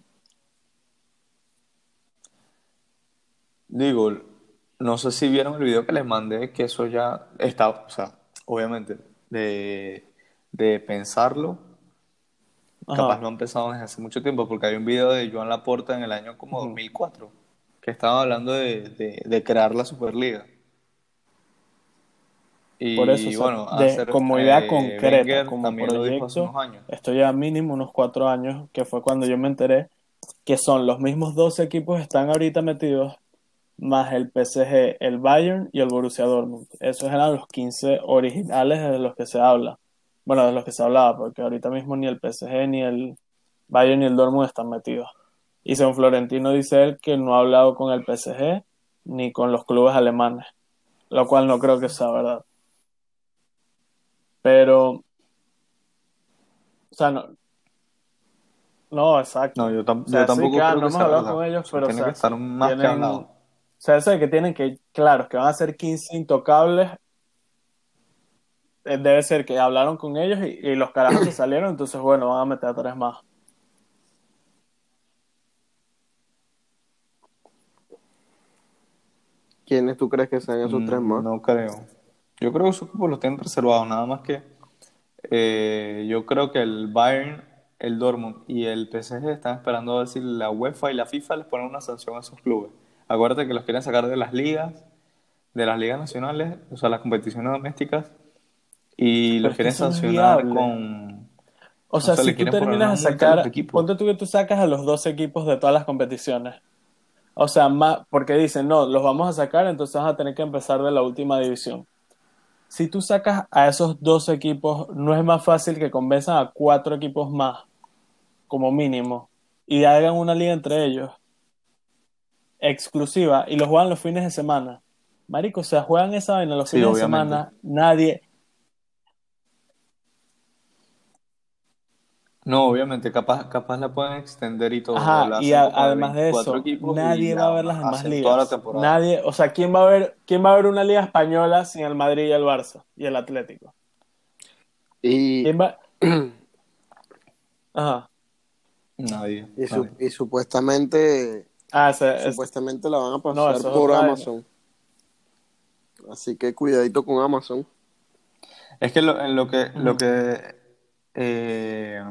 digo, no sé si vieron el video que les mandé, que eso ya está, o sea, obviamente, de, de pensarlo. Capaz lo han pensado desde hace mucho tiempo, porque hay un video de Joan Laporta en el año como 2004, que estaba hablando de, de crear la Superliga. Y Por eso, o sea, bueno, de- hacer, como idea eh, concreta, Wenger como proyecto, años. esto ya mínimo unos cuatro años, que fue cuando yo me enteré que son los mismos dos equipos que están ahorita metidos, más el PSG, el Bayern y el Borussia Dortmund. Esos eran los 15 originales de los que se habla. Bueno, de los que se hablaba, porque ahorita mismo ni el PSG, ni el Bayern, ni el Dortmund están metidos. Y según Florentino dice él que no ha hablado con el PSG ni con los clubes alemanes, lo cual no creo que sea verdad. Pero, o sea, no, no, exacto. No, yo, tam- O sea, yo sí, tampoco claro, creo no que hemos hablado con ellos, O sea, pero, o tiene sea, que estar más que tienen- hablado. O sea, eso de que tienen que, claro, que van a ser 15 intocables, eh, debe ser que hablaron con ellos y, y los carajos se salieron, entonces bueno, van a meter a tres más. ¿Quiénes tú crees que sean esos tres Mm, más? No creo. Yo creo que esos equipos los tienen reservados, nada más que eh, yo creo que el Bayern, el Dortmund y el PSG están esperando a ver si la UEFA y la FIFA les ponen una sanción a esos clubes. Acuérdate que los quieren sacar de las ligas, de las ligas nacionales, o sea, las competiciones domésticas, y Pero los quieren sancionar viable. con... O sea, si tú terminas a sacar, equipos. ponte tú que tú sacas a los dos equipos de todas las competiciones. O sea, más, porque dicen, no, los vamos a sacar, entonces vas a tener que empezar de la última división. Si tú sacas a esos dos equipos, no es más fácil que convenzan a cuatro equipos más, como mínimo, y hagan una liga entre ellos, exclusiva, y los juegan los fines de semana. Marico, o sea, juegan esa vaina los Sí, fines de semana, nadie, No, obviamente, capaz, capaz la pueden extender y todo. Ajá, la y a- además de 24 eso, nadie va a ver las demás ligas. toda la temporada. Nadie, o sea, ¿quién va a ver, quién va a ver una liga española sin el Madrid y el Barça y el Atlético? Y, ¿Quién va? Ajá. Nadie. y, su- nadie. y supuestamente, Ah, supuestamente la van a No, pasar eso es por. Amazon. Así que cuidadito con Amazon. Es que lo- en lo que, lo que, eh,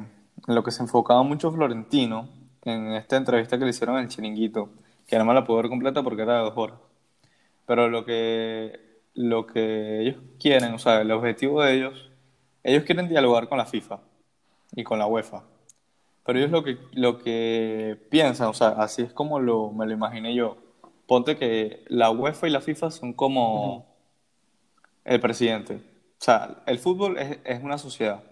en lo que se enfocaba mucho Florentino en esta entrevista que le hicieron en el Chiringuito, que no me la pude ver completa porque era de dos horas, pero lo que, lo que ellos quieren, o sea, el objetivo de ellos, ellos quieren dialogar con la FIFA y con la UEFA, pero ellos lo que, lo que piensan, o sea, así es como lo, me lo imaginé yo, ponte que la UEFA y la FIFA son como el presidente. O sea, el fútbol es, es una sociedad.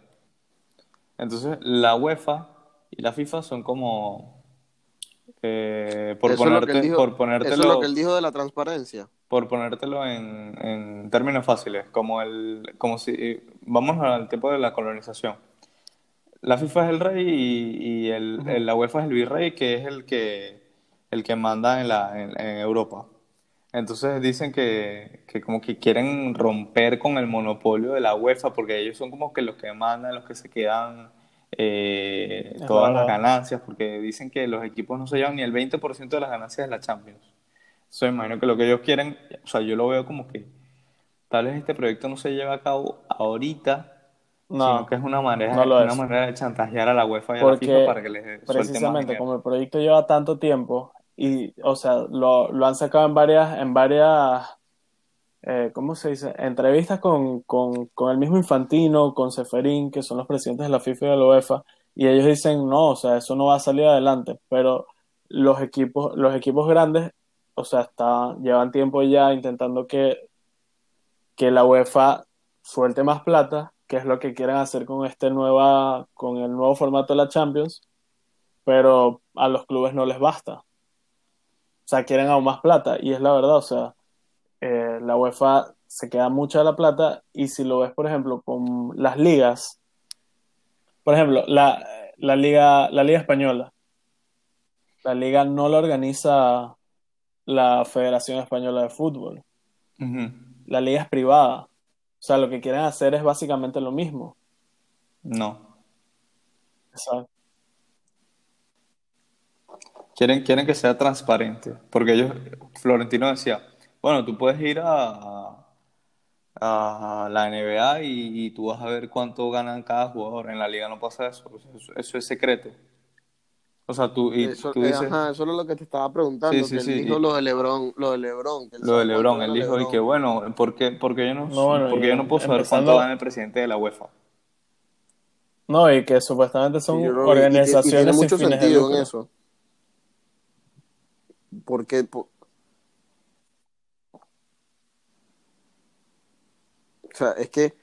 Entonces, la UEFA y la FIFA son como. eh, por, Eso ponerte, dijo- por Eso ponértelo, es lo que él dijo de la transparencia. por ponértelo en, en términos fáciles, como el, como si vamos al tiempo de la colonización. La FIFA es el rey y, y el, el- la UEFA es el virrey, que es el que el que manda en la en, en Europa. Entonces dicen que, que como que quieren romper con el monopolio de la UEFA porque ellos son como que los que mandan, los que se quedan eh, todas las ganancias, porque dicen que los equipos no se llevan ni el 20% de las ganancias de la Champions. Eso imagino que lo que ellos quieren, o sea, yo lo veo como que tal vez este proyecto no se lleve a cabo ahorita, no, sino que es una manera, no una manera de chantajear a la UEFA y a la FIFA para que les precisamente como el proyecto lleva tanto tiempo y, o sea, lo, lo han sacado en varias, en varias, eh, ¿cómo se dice? Entrevistas con, con, con el mismo Infantino, con Seferín, que son los presidentes de la FIFA y de la UEFA, y ellos dicen, no, o sea, eso no va a salir adelante, pero los equipos, los equipos grandes, o sea, está, llevan tiempo ya intentando que, que la UEFA suelte más plata, que es lo que quieren hacer con este nueva, con el nuevo formato de la Champions, pero a los clubes no les basta. O sea, quieren aún más plata, y es la verdad, o sea, eh, la UEFA se queda mucha de la plata, y si lo ves, por ejemplo, con las ligas, por ejemplo, la, la liga, la liga española, la liga no la organiza la Federación Española de Fútbol, la liga es privada. O sea, lo que quieren hacer es básicamente lo mismo. No. Exacto. Quieren, quieren que sea transparente, porque ellos, Florentino decía, bueno, tú puedes ir a, a la NBA y, y tú vas a ver cuánto ganan cada jugador. En la liga no pasa eso, eso, eso es secreto. O sea, tú, y Eso, tú eh, dices, ajá, eso es lo que te estaba preguntando, Sí, sí, que él sí, dijo y- lo de LeBron, lo de LeBron. lo de LeBron, él dijo, y que bueno, ¿por qué, porque yo no, No, bueno, porque y yo no puedo saber empezando- cuánto gana el presidente de la UEFA? No, y que supuestamente son Sí, yo creo que- y- y- y organizaciones sin fines de en eso. Porque, po- o sea, es que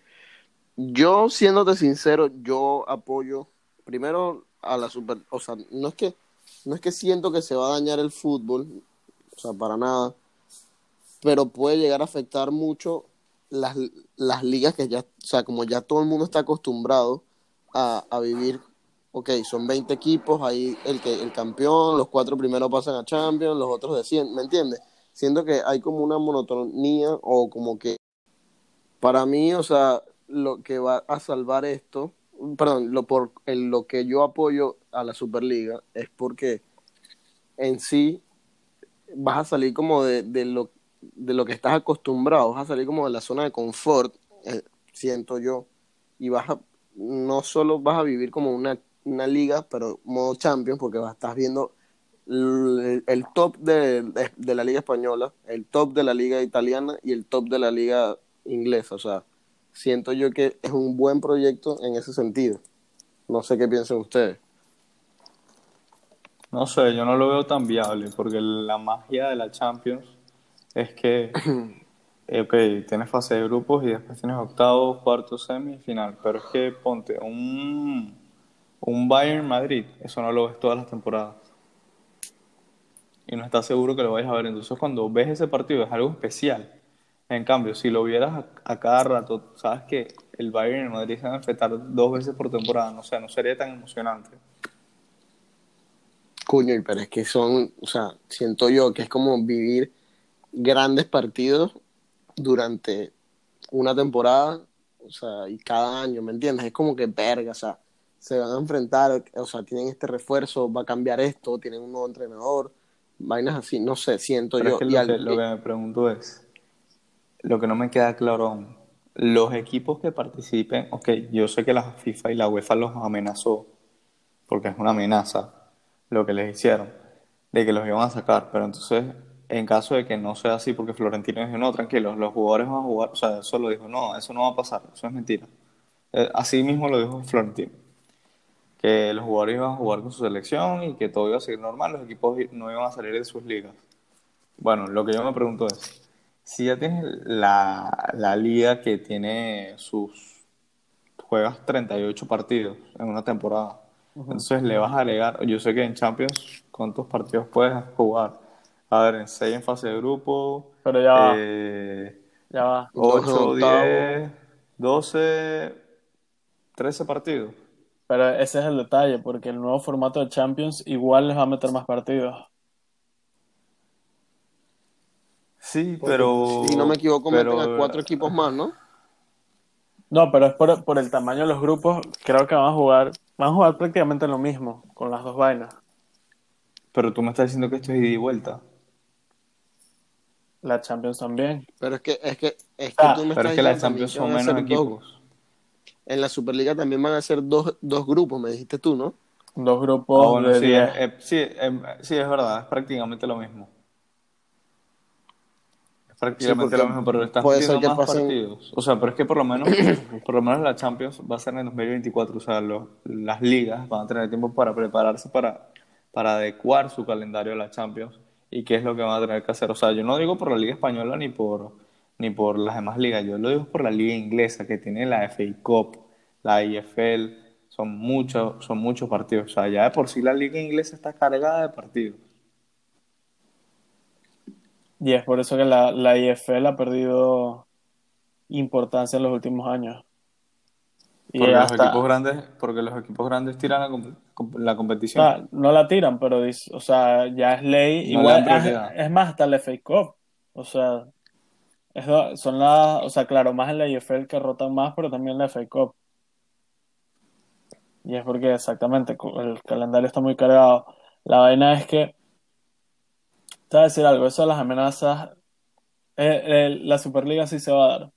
yo, siéndote sincero, yo apoyo primero a la super, o sea, no es que, no es que siento que se va a dañar el fútbol, o sea, para nada, pero puede llegar a afectar mucho las, las ligas que ya, o sea, como ya todo el mundo está acostumbrado a, a vivir, ok, son 20 equipos, ahí el que el campeón, los cuatro primeros pasan a Champions, los otros descienden, ¿me entiendes? Siento que hay como una monotonía o como que para mí, o sea, lo que va a salvar esto, perdón, lo por en lo que yo apoyo a la Superliga es porque en sí vas a salir como de, de lo de lo que estás acostumbrado, vas a salir como de la zona de confort, eh, siento yo, y vas a no solo vas a vivir como una, una liga, pero modo Champions, porque estás viendo el, el top de, de, de la liga española, el top de la liga italiana y el top de la liga inglesa. O sea, siento yo que es un buen proyecto en ese sentido. No sé qué piensan ustedes. No sé, yo no lo veo tan viable, porque la magia de la Champions es que, ok, tienes fase de grupos y después tienes octavos, cuartos, semifinal, pero es que ponte un, un Bayern Madrid, eso no lo ves todas las temporadas. Y no estás seguro que lo vayas a ver. Entonces, cuando ves ese partido es algo especial. En cambio, si lo vieras a, cada rato, sabes que el Bayern y el Madrid se van a enfrentar dos veces por temporada, no sé, no sería tan emocionante. Cuño, y pero es que son, o sea, siento yo que es como vivir grandes partidos durante una temporada, o sea, y cada año, ¿me entiendes? Es como que verga, o sea, se van a enfrentar, o sea, tienen este refuerzo, va a cambiar esto, tienen un nuevo entrenador, vainas así, no sé, siento Pero yo. es que y lo, al- que lo que me pregunto es, lo que no me queda claro aún, los equipos que participen, ok, yo sé que la FIFA y la UEFA los amenazó, porque es una amenaza lo que les hicieron, de que los iban a sacar, pero entonces, en caso de que no sea así, porque Florentino dijo, no, tranquilos, los jugadores van a jugar, o sea, eso lo dijo, no, eso no va a pasar, eso es mentira. Eh, Así mismo lo dijo Florentino, que los jugadores iban a jugar con su selección y que todo iba a seguir normal, los equipos no iban a salir de sus ligas. Bueno, lo que yo me pregunto es, si ya tienes la, la liga que tiene sus, juegas 38 partidos en una temporada, entonces le vas a agregar, yo sé que en Champions, ¿cuántos partidos puedes jugar? A ver, en 6 en fase de grupo, Pero ya va, eh, ya va. Dos en 8, octavo. 10, 12, 13 partidos. Pero ese es el detalle, porque el nuevo formato de Champions igual les va a meter más partidos. Sí, porque, pero... si no me equivoco, pero- meten a cuatro equipos más, ¿no? No, pero es por, por el tamaño de los grupos, creo que van a jugar, van a jugar prácticamente lo mismo con las dos vainas. Pero tú me estás diciendo que esto es ida y vuelta. La Champions también. Pero es que, es que, es que Ah, tú me Pero estás es que la Champions son menos dos- equipos. En la Superliga también van a ser dos, dos grupos, me dijiste tú, ¿no? Dos grupos Ah, bueno, de sí, 10. es, sí, em, sí, es verdad, es prácticamente lo mismo. Es prácticamente lo mismo, pero estás puede ser metiendo que más pasen- partidos. O sea, pero es que por lo menos, por lo menos la Champions va a ser en 2024. O sea, los- las ligas van a tener tiempo para prepararse para, para adecuar su calendario a la Champions y qué es lo que van a tener que hacer. O sea, yo no digo por la Liga Española ni por, ni por las demás ligas, yo lo digo por la Liga Inglesa, que tiene la FA Cup, la IFL, son muchos, son muchos partidos. O sea, ya de por sí la Liga Inglesa está cargada de partidos. Y es por eso que la, la IFL ha perdido importancia en los últimos años. Y Porque los equipos grandes, porque los equipos grandes tiran la, o competición. sea, no la tiran, pero o sea, ya es ley. No Igual, es, más, hasta la FA Cup. O sea, es son las, o sea, claro, más en la IFL que rotan más, pero también en la FA Cup. Y es porque exactamente el calendario está muy cargado. La vaina es que te voy a decir algo, eso de las amenazas, eh, eh, la Superliga sí se va a dar.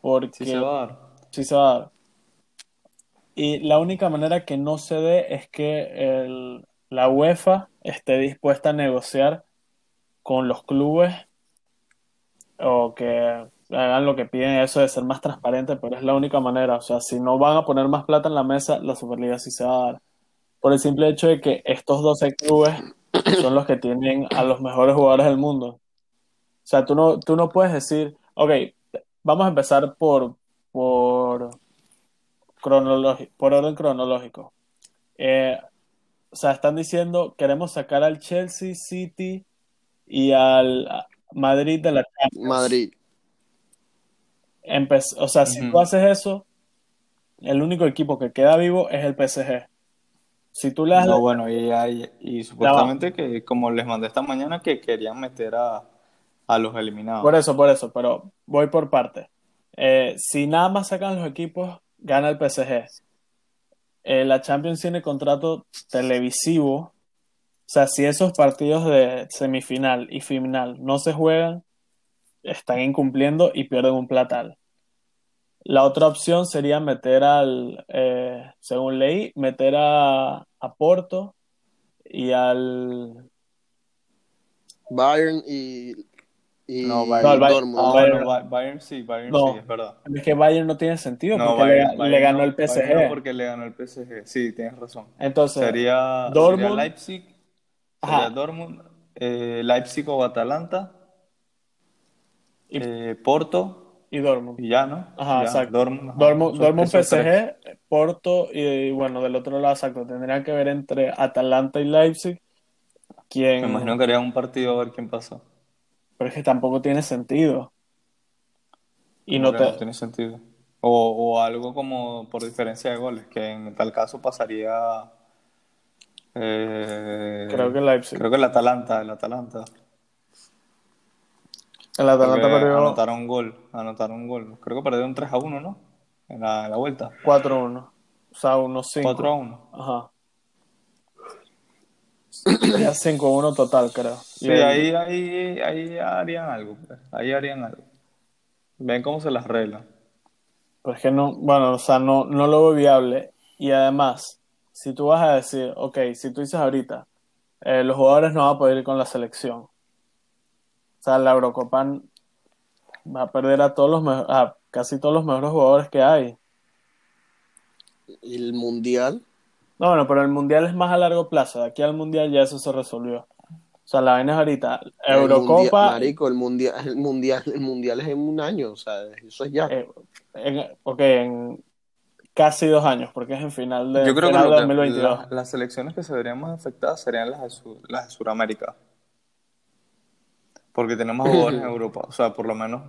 Porque Sí se va a dar. sí se va a dar. Y la única manera que no se dé es que el- la UEFA esté dispuesta a negociar con los clubes o que hagan lo que piden, eso de ser más transparente, pero es la única manera. O sea, si no van a poner más plata en la mesa, la Superliga sí se va a dar. Por el simple hecho de que estos 12 clubes son los que tienen a los mejores jugadores del mundo. O sea, tú no, tú no puedes decir, ok, vamos a empezar por, por, por orden cronológico. Eh, o sea, están diciendo, queremos sacar al Chelsea, City y al Madrid de la Champions. Madrid. Empe- o sea, si tú haces eso, el único equipo que queda vivo es el PSG. Si tú le das No, la- bueno, y, hay- y supuestamente que, como les mandé esta mañana, que querían meter a, a los eliminados. Por eso, por eso, pero voy por parte. Eh, si nada más sacan los equipos, gana el PSG. Eh, la Champions tiene contrato televisivo. O sea, si esos partidos de semifinal y final no se juegan, están incumpliendo y pierden un platal. La otra opción sería meter al, eh, según leí, meter a, a Porto y al Bayern y, y No, Bayern. No, el Bayern- Dortmund. Ah, no, Bayern- Ba- Bayern sí, Bayern No. sí, es verdad. Es que Bayern no tiene sentido No, porque Bayern- le, Bayern le ganó no, el PSG. Porque le ganó el PSG. Sí, tienes razón. Entonces, Sería, Dortmund- sería Leipzig, Ajá. Dortmund, eh, Leipzig o Atalanta, Y- eh, Porto y Dortmund. y ya, ¿no? Ajá, Ya, exacto. Dortmund, ajá. Dortmund. PSG, Porto y, bueno, del otro lado, exacto. Tendrían que ver entre Atalanta y Leipzig. Quién, Me imagino que haría un partido a ver quién pasa. pero es que tampoco tiene sentido. Y no te, no tiene sentido. O, o algo como por diferencia de goles, que en tal caso pasaría. Eh, creo que Leipzig. creo que el Atalanta, el Atalanta. El Atalanta perdió anotaron un gol, anotaron un gol. Creo que perdieron 3 a 1, ¿no? En la, en la vuelta. 4-1. O sea, unos 5. 4 a 1. Ajá. Sería 5-1 total, creo. Sí, ahí, ahí, ahí harían algo. pues. Ahí harían algo. Ven cómo se las arreglan. Pero es que no, bueno, o sea, no, no lo veo viable. Y además, si tú vas a decir, ok, si tú dices ahorita, eh, los jugadores no van a poder ir con la selección. O sea, la Eurocopa va a perder a todos los a casi todos los mejores jugadores que hay. Y el Mundial. No, bueno, pero el Mundial es más a largo plazo. De aquí al Mundial ya eso se resolvió. O sea, la vaina es ahorita, el mundial- Eurocopa, marico, el mundial, el mundial, el mundial es en un año, o sea, eso es ya. eh, en, ok, en casi dos años, porque es en final de, Yo creo que, final lo de que- 2022. la- las selecciones que se verían más afectadas serían las de, Sur- las de Sudamérica. Porque tenemos jugadores en Europa. O sea, por lo menos,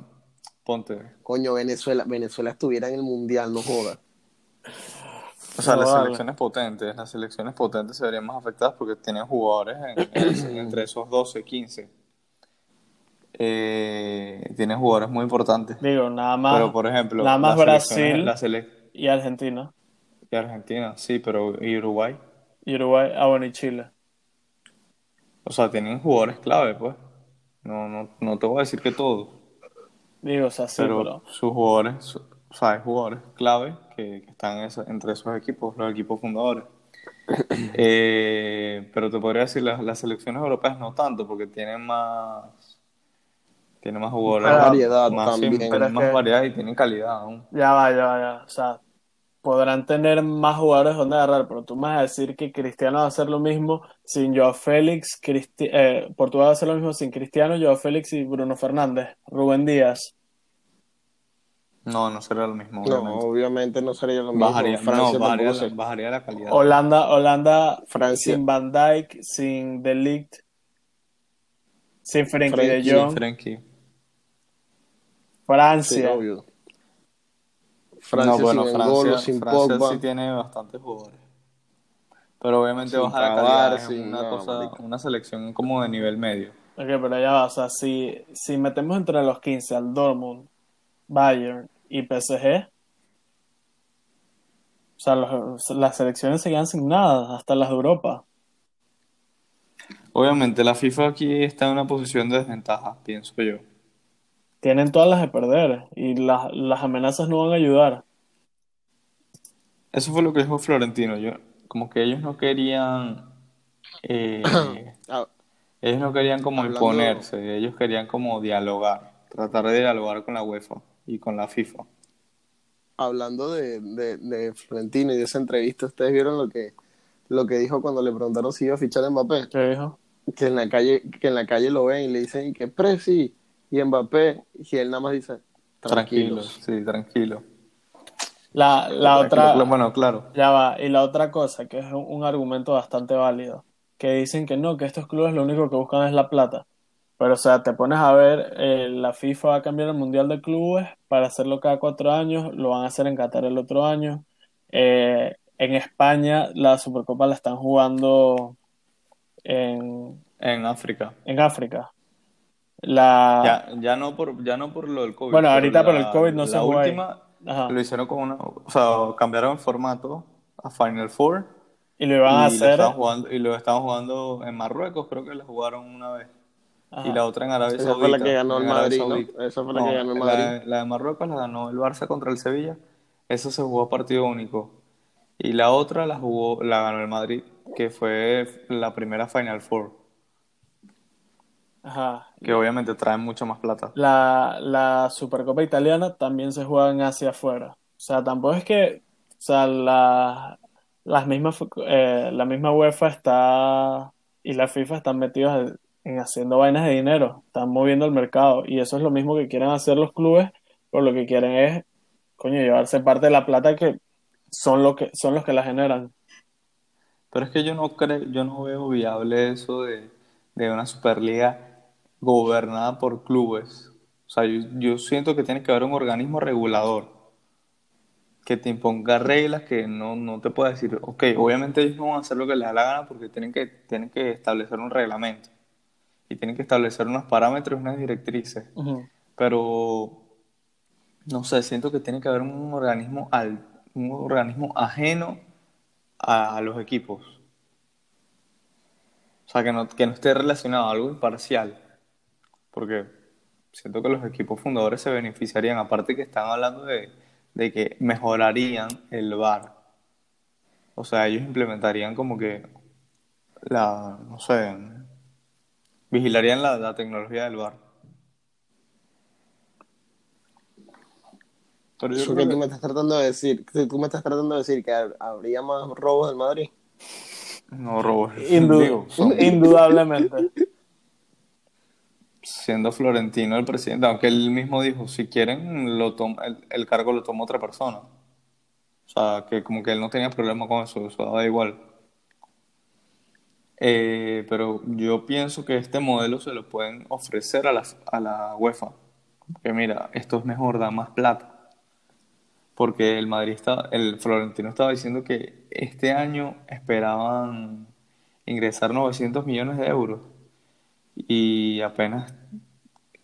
ponte. Coño, Venezuela, Venezuela estuviera en el mundial, no joda. O sea, No, las vale. selecciones potentes, las selecciones potentes se verían más afectadas porque tienen jugadores en- en- entre esos 12, 15. Eh, tienen jugadores muy importantes. Digo, nada más, Pero, por ejemplo, nada más las selecciones- Brasil la sele- y Argentina. y Argentina, sí, pero y Uruguay. Y Uruguay, ah, bueno, y Chile. O sea, tienen jugadores clave, pues. No, no, no te voy a decir que todos, Digo, o sea, sí, pero, pero, sus jugadores, su- o sea, hay jugadores clave que, que están en esa- entre esos equipos, los equipos fundadores. Eh, pero te podría decir, las, las selecciones europeas no tanto, porque tienen más, tienen más jugadores, Más variedad más, también. es más que- variedad y tienen calidad aún. ya va, ya va, ya. O sea, podrán tener más jugadores donde agarrar, pero tú me vas a decir que Cristiano va a hacer lo mismo sin Joao Félix, Cristi- eh, Portugal va a hacer lo mismo sin Cristiano, Joao Félix y Bruno Fernández, Rubén Díaz. No, no será lo mismo. No, obviamente. obviamente no sería lo mismo. Bajaría, Francia no, bajaría, la, se- bajaría la calidad. Holanda, Holanda Francia. sin Van Dijk, sin De Ligt, sin Frenkie de Jong, Frenkie. Sí, Francia. obvio. Francia no, bueno, sin Francia, sin Francia Pogba. sí tiene bastantes jugadores. Pero obviamente Sin baja la calidad, es sin- una no, cosa, una selección como de nivel medio. Ok, pero ya va, o sea, si, si metemos entre los 15 al Dortmund, Bayern y PSG, o sea, los- las selecciones se quedan sin nada, hasta las de Europa. Obviamente la FIFA aquí está en una posición de desventaja, pienso yo. Tienen todas las de perder y las, las amenazas no van a ayudar. Eso fue lo que dijo Florentino. Yo, como que ellos no querían, eh, Ah, ellos no querían como Hablando- imponerse, ellos querían como dialogar, tratar de dialogar con la UEFA y con la FIFA. hablando de, de, de Florentino y de esa entrevista, ¿ustedes vieron lo que, lo que dijo cuando le preguntaron si iba a fichar a Mbappé? ¿Qué dijo? Que en la calle, que en la calle lo ven y le dicen que Presi y Mbappé, y él nada más dice, Tranquilos, tranquilos. sí, tranquilo. La, la Tranquilo. otra, Bueno, claro. ya va, y la otra cosa, que es un, un argumento bastante válido, que dicen que no, que estos clubes lo único que buscan es la plata. Pero, o sea, te pones a ver, eh, la FIFA va a cambiar el Mundial de Clubes para hacerlo cada cuatro años, lo van a hacer en Qatar el otro año. Eh, en España la Supercopa la están jugando en, En África. en África. La, Ya, ya no por, ya no por lo del COVID. Bueno, ahorita por la- el COVID no se La juega ahí. última Ajá. lo hicieron con una, o sea, cambiaron el formato a Final Four y lo iban a lo hacer. jugando, y lo estaban jugando en Marruecos, creo que la jugaron una vez. ajá. Y la otra en Arabia Esa Saudita. fue la que ganó el Madrid, ¿no? Esa fue la que ganó el Madrid. La, la de Marruecos la ganó el Barça contra el Sevilla. Esa se jugó a partido único. Y la otra la jugó, la ganó el Madrid, que fue la primera Final Four, Ajá. Que obviamente trae mucha más plata. La, la Supercopa italiana también se juega en Asia afuera. O sea, tampoco es que, o sea, la, las mismas, eh, la misma UEFA está y la FIFA están metidos en, en haciendo vainas de dinero, están moviendo el mercado y eso es lo mismo que quieren hacer los clubes, pero lo que quieren es, coño, llevarse parte de la plata que son lo que son los que la generan. Pero es que yo no creo, yo no veo viable eso de, de una Superliga gobernada por clubes. O sea, yo, yo siento que tiene que haber un organismo regulador que te imponga reglas que no, no te pueda decir, ok, obviamente ellos no van a hacer lo que les da la gana porque tienen que, tienen que establecer un reglamento y tienen que establecer unos parámetros y unas directrices. Pero, no sé, siento que tiene que haber un organismo, al, un organismo ajeno a, a los equipos. O sea, que no, que no esté relacionado a algo imparcial. Porque siento que los equipos fundadores se beneficiarían, aparte que están hablando de, de que mejorarían el VAR. O sea, ellos implementarían como que la, no sé, vigilarían la, la tecnología del VAR. Pero yo creo que que- tú me estás tratando de decir, tú me estás tratando de decir que ha- habría más robos del Madrid. No, robo. Indu- Digo, son- indudablemente. Siendo Florentino el presidente, aunque él mismo dijo, si quieren, lo tom- el, el cargo lo toma otra persona. O sea, que como que él no tenía problema con eso, eso da igual. Eh, pero yo pienso que este modelo se lo pueden ofrecer a la, a la UEFA. Que mira, esto es mejor, da más plata. Porque el Madrid está, el Florentino estaba diciendo que este año esperaban ingresar 900 millones de euros y apenas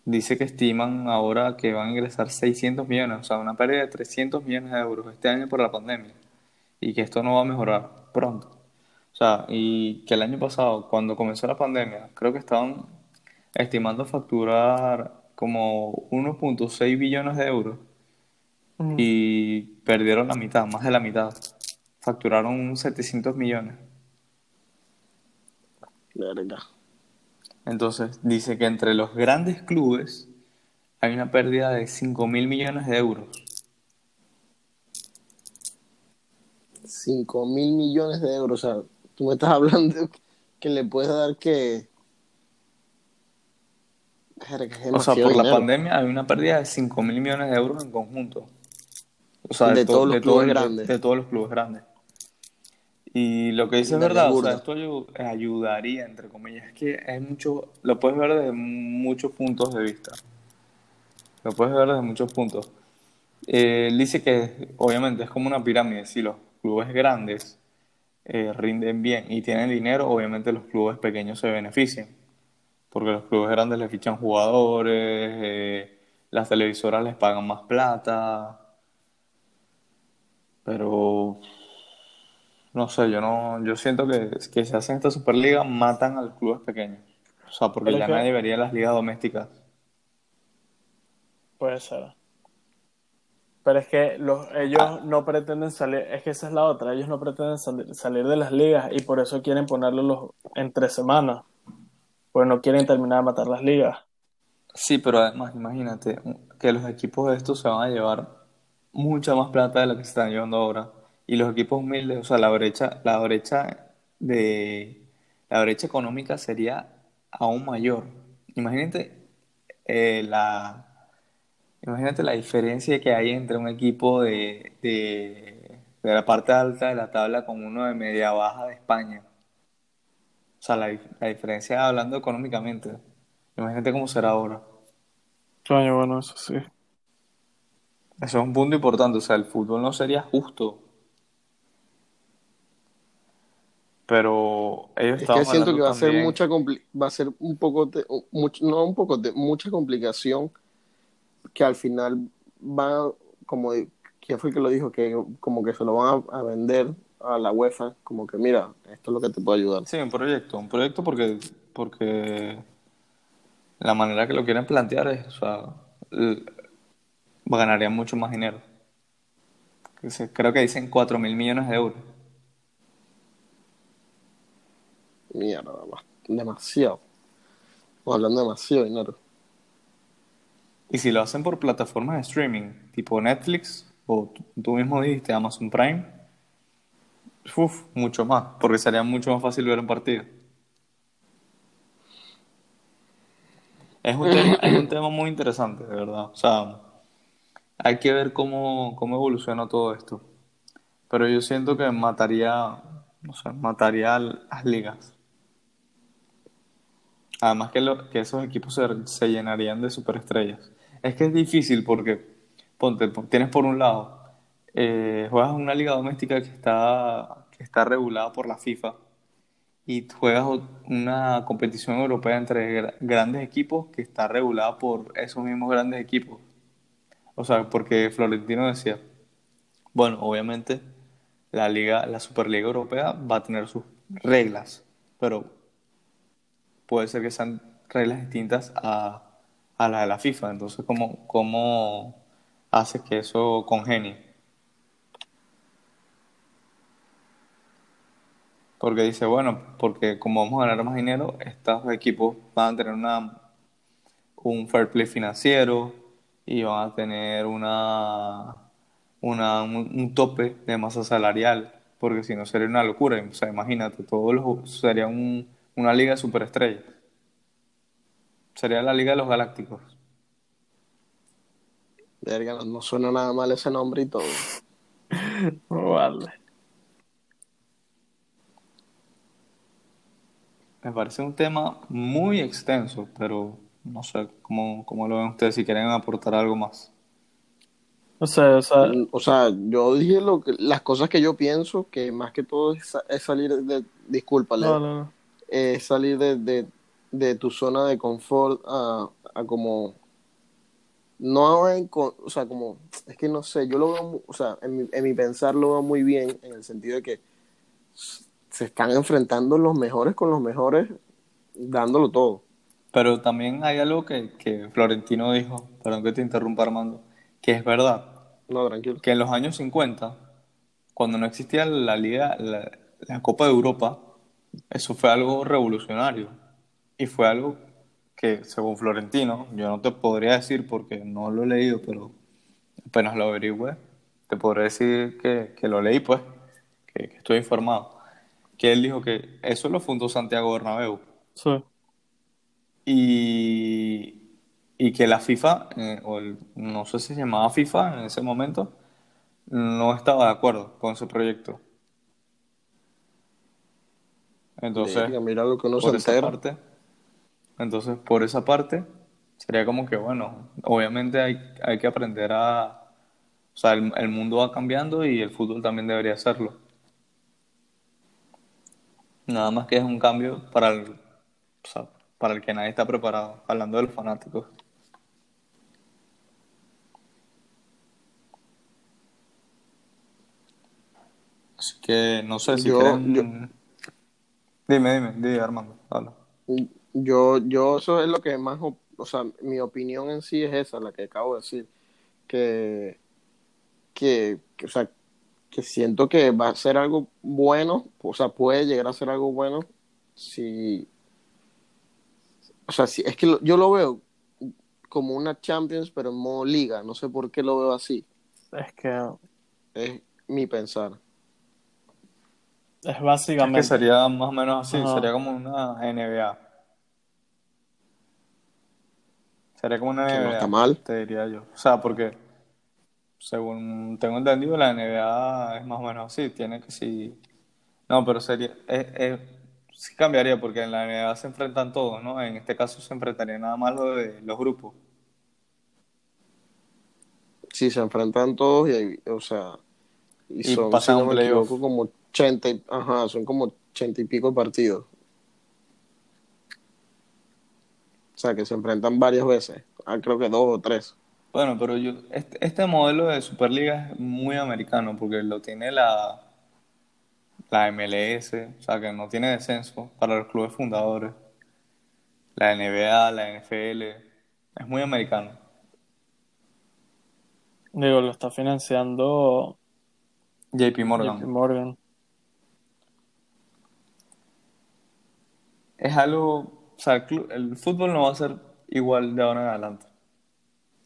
dice que estiman ahora que van a ingresar 600 millones, o sea, una pérdida de 300 millones de euros este año por la pandemia y que esto no va a mejorar pronto. O sea, y que el año pasado, cuando comenzó la pandemia, creo que estaban estimando facturar como 1.6 billones de euros Ujú. y perdieron la mitad, más de la mitad. Facturaron 700 millones. Verga. Entonces, dice que entre los grandes clubes hay una pérdida de 5 mil millones de euros. 5 mil millones de euros. O sea, tú me estás hablando que le puedes dar que. O sea, por la pandemia hay una pérdida de 5 mil millones de euros en conjunto. O sea, De to- todos los de clubes de- grandes. De, todos los clubes grandes. Y lo que dice es verdad, o sea, esto ayu- ayudaría, entre comillas. Es que hay mucho, lo puedes ver desde muchos puntos de vista. Lo puedes ver desde muchos puntos. Eh, él dice que obviamente es como una pirámide. Si los clubes grandes eh, rinden bien y tienen dinero, obviamente los clubes pequeños se benefician. Porque los clubes grandes les fichan jugadores, eh, las televisoras les pagan más plata. Pero No sé, yo no, yo siento que, que si hacen esta Superliga matan a los clubes pequeños. O sea, porque Pero ya es que- nadie vería las ligas domésticas. Puede ser. Pero es que los, ellos no pretenden salir, es que esa es la otra, ellos no pretenden salir, salir de las ligas y por eso quieren ponerlo los, en tres semanas. Pues no quieren terminar de matar las ligas. Sí, pero además, imagínate que los equipos de estos se van a llevar mucha más plata de la que se están llevando ahora. Y los equipos humildes, o sea, la brecha, la brecha de la brecha económica sería aún mayor. Imagínate eh, la imagínate la diferencia que hay entre un equipo de, de, de la parte alta de la tabla con uno de media baja de España. O sea, la, la diferencia hablando económicamente. Imagínate cómo será ahora. Coño, bueno, eso sí. Eso es un punto importante, o sea, el fútbol no sería justo. Pero ellos Es que siento que va a ser también- mucha compli- va a ser un poco de- mucho- no un poco de mucha complicación que al final va como quién fue el que lo dijo que como que se lo van a, a vender a la UEFA como que mira esto es lo que te puede ayudar Sí, un proyecto, un proyecto porque, porque la manera que lo quieren plantear es, o sea, ganarían mucho más dinero. Creo que dicen 4 mil millones de euros. Mierda demasiado hablando demasiado de dinero Y si lo hacen por plataformas de streaming, tipo Netflix, o tú, mismo dijiste Amazon Prime, uf, mucho más, porque sería mucho más fácil ver un partido. Es un tema, es un tema muy interesante, de verdad. O sea, hay que ver cómo, cómo evoluciona todo esto. Pero yo siento que mataría, no sé, mataría las ligas. Además que, esos equipos se, llenarían de superestrellas. Es que es difícil porque, ponte, po- tienes por un lado, eh, juegas una liga doméstica que está, que está regulada por la FIFA y juegas una competición europea entre gra- grandes equipos que está regulada por esos mismos grandes equipos. O sea, porque Florentino decía, bueno, obviamente la liga, la Superliga Europea va a tener sus reglas, pero puede ser que sean reglas distintas a, a la de la FIFA. Entonces, ¿cómo, cómo haces que eso congenie? Porque dice, bueno, porque como vamos a ganar más dinero, estos equipos van a tener una, un fair play financiero y van a tener una, una, un, un tope de masa salarial, porque si no sería una locura. O sea, imagínate, todos los, sería un, una liga de superestrellas. Sería la liga de los galácticos. Verga, no, no suena nada mal ese nombre y todo Vale. Me parece un tema muy extenso, pero no sé cómo, cómo lo ven ustedes, si quieren aportar algo más. O sea, Mm, O sea, yo dije lo que, las cosas que yo pienso, que más que todo es, sa- es salir de, disculpa, Leo, no, no, no. Es salir de, de, de tu zona de confort a, a como, no ahora en o sea, como, es que no sé, yo lo veo, o sea, en mi, en mi pensar lo veo muy bien, en el sentido de que se están enfrentando los mejores con los mejores, dándolo todo. Pero también hay algo que, que Florentino dijo, perdón que te interrumpa Armando, que es verdad, No, tranquilo. que en los años 50, cuando no existía la Liga, la, la Copa de Europa, eso fue algo revolucionario. Y fue algo que, según Florentino, yo no te podría decir porque no lo he leído, pero apenas lo averigüe, te podré decir que, que lo leí, pues, que, que estoy informado. Que él dijo que eso lo fundó Santiago Bernabéu Sí. y, y que la FIFA, eh, o el- no sé si se llamaba FIFA en ese momento, no estaba de acuerdo con ese proyecto. Entonces, Verga, mira lo que uno se por esa parte, entonces por esa parte sería como que bueno, obviamente hay, hay que aprender a, o sea, el, el mundo va cambiando y el fútbol también debería hacerlo. Nada más que es un cambio para el, o sea, para el que nadie está preparado, hablando de los fanáticos. Que no sé si Yo- quieren... yo- Dime, dime, dime, Armando. habla. Yo, yo, eso es lo que más, o sea, mi opinión en sí es esa, la que acabo de decir, que, que, que, o sea, que siento que va a ser algo bueno, o sea, puede llegar a ser algo bueno si, o sea, si, es que lo- yo lo veo como una Champions, pero en modo liga, no sé por qué lo veo así, Es que es mi pensar. Es Es básicamente. que sería más o menos así, Ajá. sería como una NBA. Sería como una Que no NBA, está mal. te diría yo. O sea, porque según tengo entendido, la NBA es más o menos así. Tiene que sí. No, pero sería. Es, es- sí cambiaría porque en la NBA se enfrentan todos, ¿no? En este caso se enfrentaría nada más lo de los grupos. Si se enfrentan todos y, hay- o sea, y, Y son, pasan si a no un me playoff. equivoco, como 80, y- ajá, son como 80 y pico partidos. O sea, que se enfrentan varias veces. Ah, creo que dos o tres. Bueno, pero yo, este, este modelo de Superliga es muy americano porque lo tiene la, la MLS, o sea que no tiene descenso para los clubes fundadores. La NBA, la NFL, es muy americano. Digo, lo está financiando JP Morgan. JP Morgan. Es algo, o sea, el, clu- el fútbol no va a ser igual de ahora en adelante.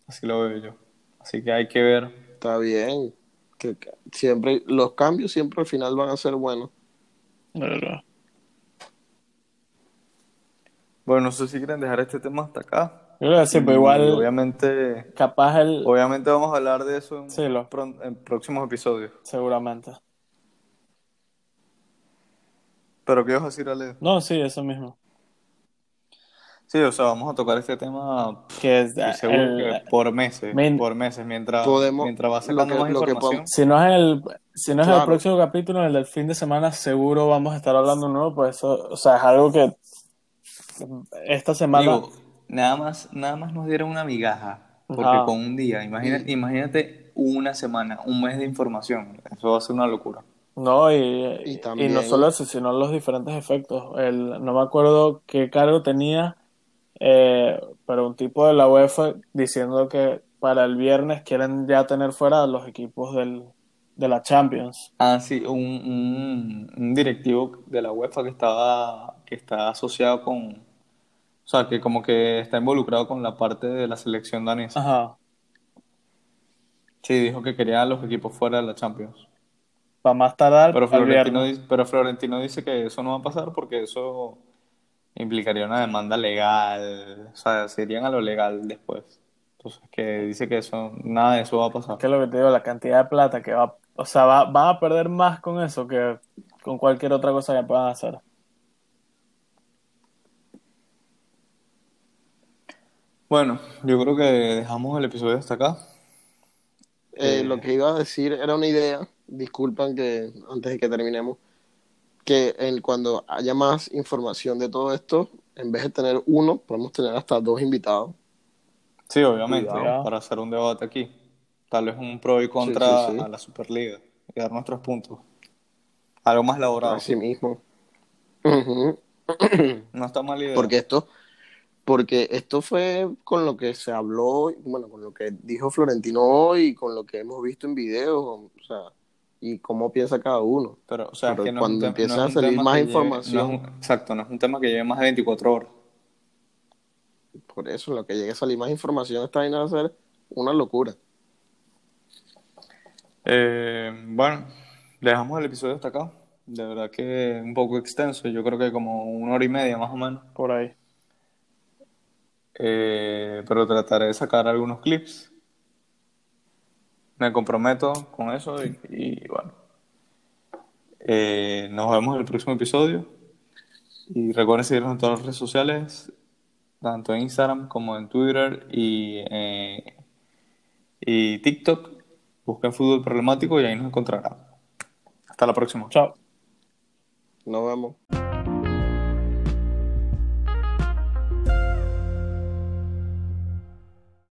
Así lo veo yo. Así que hay que ver. Está bien. Que, que siempre, los cambios siempre al final van a ser buenos. De verdad. Bueno, no sé si quieren dejar este tema hasta acá. Yo creo que sí, pero igual, obviamente, capaz el. obviamente vamos a hablar de eso en, Sí, lo- pron- en próximos episodios. Seguramente. Pero ¿qué vas a decir, Ale? No, sí, eso mismo. Sí, o sea, vamos a tocar este tema Que es estoy seguro el- que por meses, por meses, mientras, Podemos- mientras va lo sacando que- más lo que información. si no es el, si no es el Claro. próximo capítulo, el del fin de semana, seguro vamos a estar hablando nuevo, pues eso, o sea, es algo que esta semana, Digo, nada más, nada más nos dieron una migaja, porque Ajá. con un día, imagínate, imagínate una semana, un mes de información, eso va a ser una locura. No, y, Y no solo eso, sino los diferentes efectos. El, no me acuerdo qué cargo tenía, eh, pero un tipo de la UEFA diciendo que para el viernes quieren ya tener fuera a los equipos del, de la Champions. Ah, sí, un, un, un directivo de la UEFA que estaba, que está asociado con, o sea, que como que está involucrado con la parte de la selección danesa. Ajá. Sí, dijo que quería a los equipos fuera de la Champions. Para más tardar, Pero Florentino dice que eso no va a pasar porque eso implicaría una demanda legal, o sea, se irían a lo legal después. Entonces, que dice que eso, nada de eso va a pasar. que es lo que te digo, la cantidad de plata que va, o sea, va, van a perder más con eso que con cualquier otra cosa que puedan hacer. Bueno, yo creo que dejamos el episodio hasta acá. Eh, Eh. Lo que iba a decir era una idea, disculpan que antes de que terminemos, que en, cuando haya más información de todo esto, en vez de tener uno, podemos tener hasta dos invitados. Sí, obviamente, Cuidado. para hacer un debate aquí. Tal vez un pro y contra Sí, sí, sí. a la Superliga y dar nuestros puntos. Algo más elaborado. Así mismo. Ujú. No está mal idea. Porque esto, porque esto fue con lo que se habló, bueno, con lo que dijo Florentino hoy, con lo que hemos visto en videos, o sea, y cómo piensa cada uno. Pero, o sea, Pero que no cuando empieza no a salir más lleve- información. no es un- exacto, no es un tema que lleve más de 24 horas. Por eso, lo que llegue a salir más información, esta vaina va a ser una locura. Eh, bueno, dejamos el episodio hasta acá. De verdad que un poco extenso. Yo creo que como una hora y media más o menos. Por ahí. Eh, pero trataré de sacar algunos clips. Me comprometo con eso y, y bueno. Eh, nos vemos en el próximo episodio. Y recuerden seguirnos en todas las redes sociales, tanto en Instagram como en Twitter y, eh, y TikTok. Busquen fútbol problemático y ahí nos encontrarán. Hasta la próxima. Chao. Nos vemos.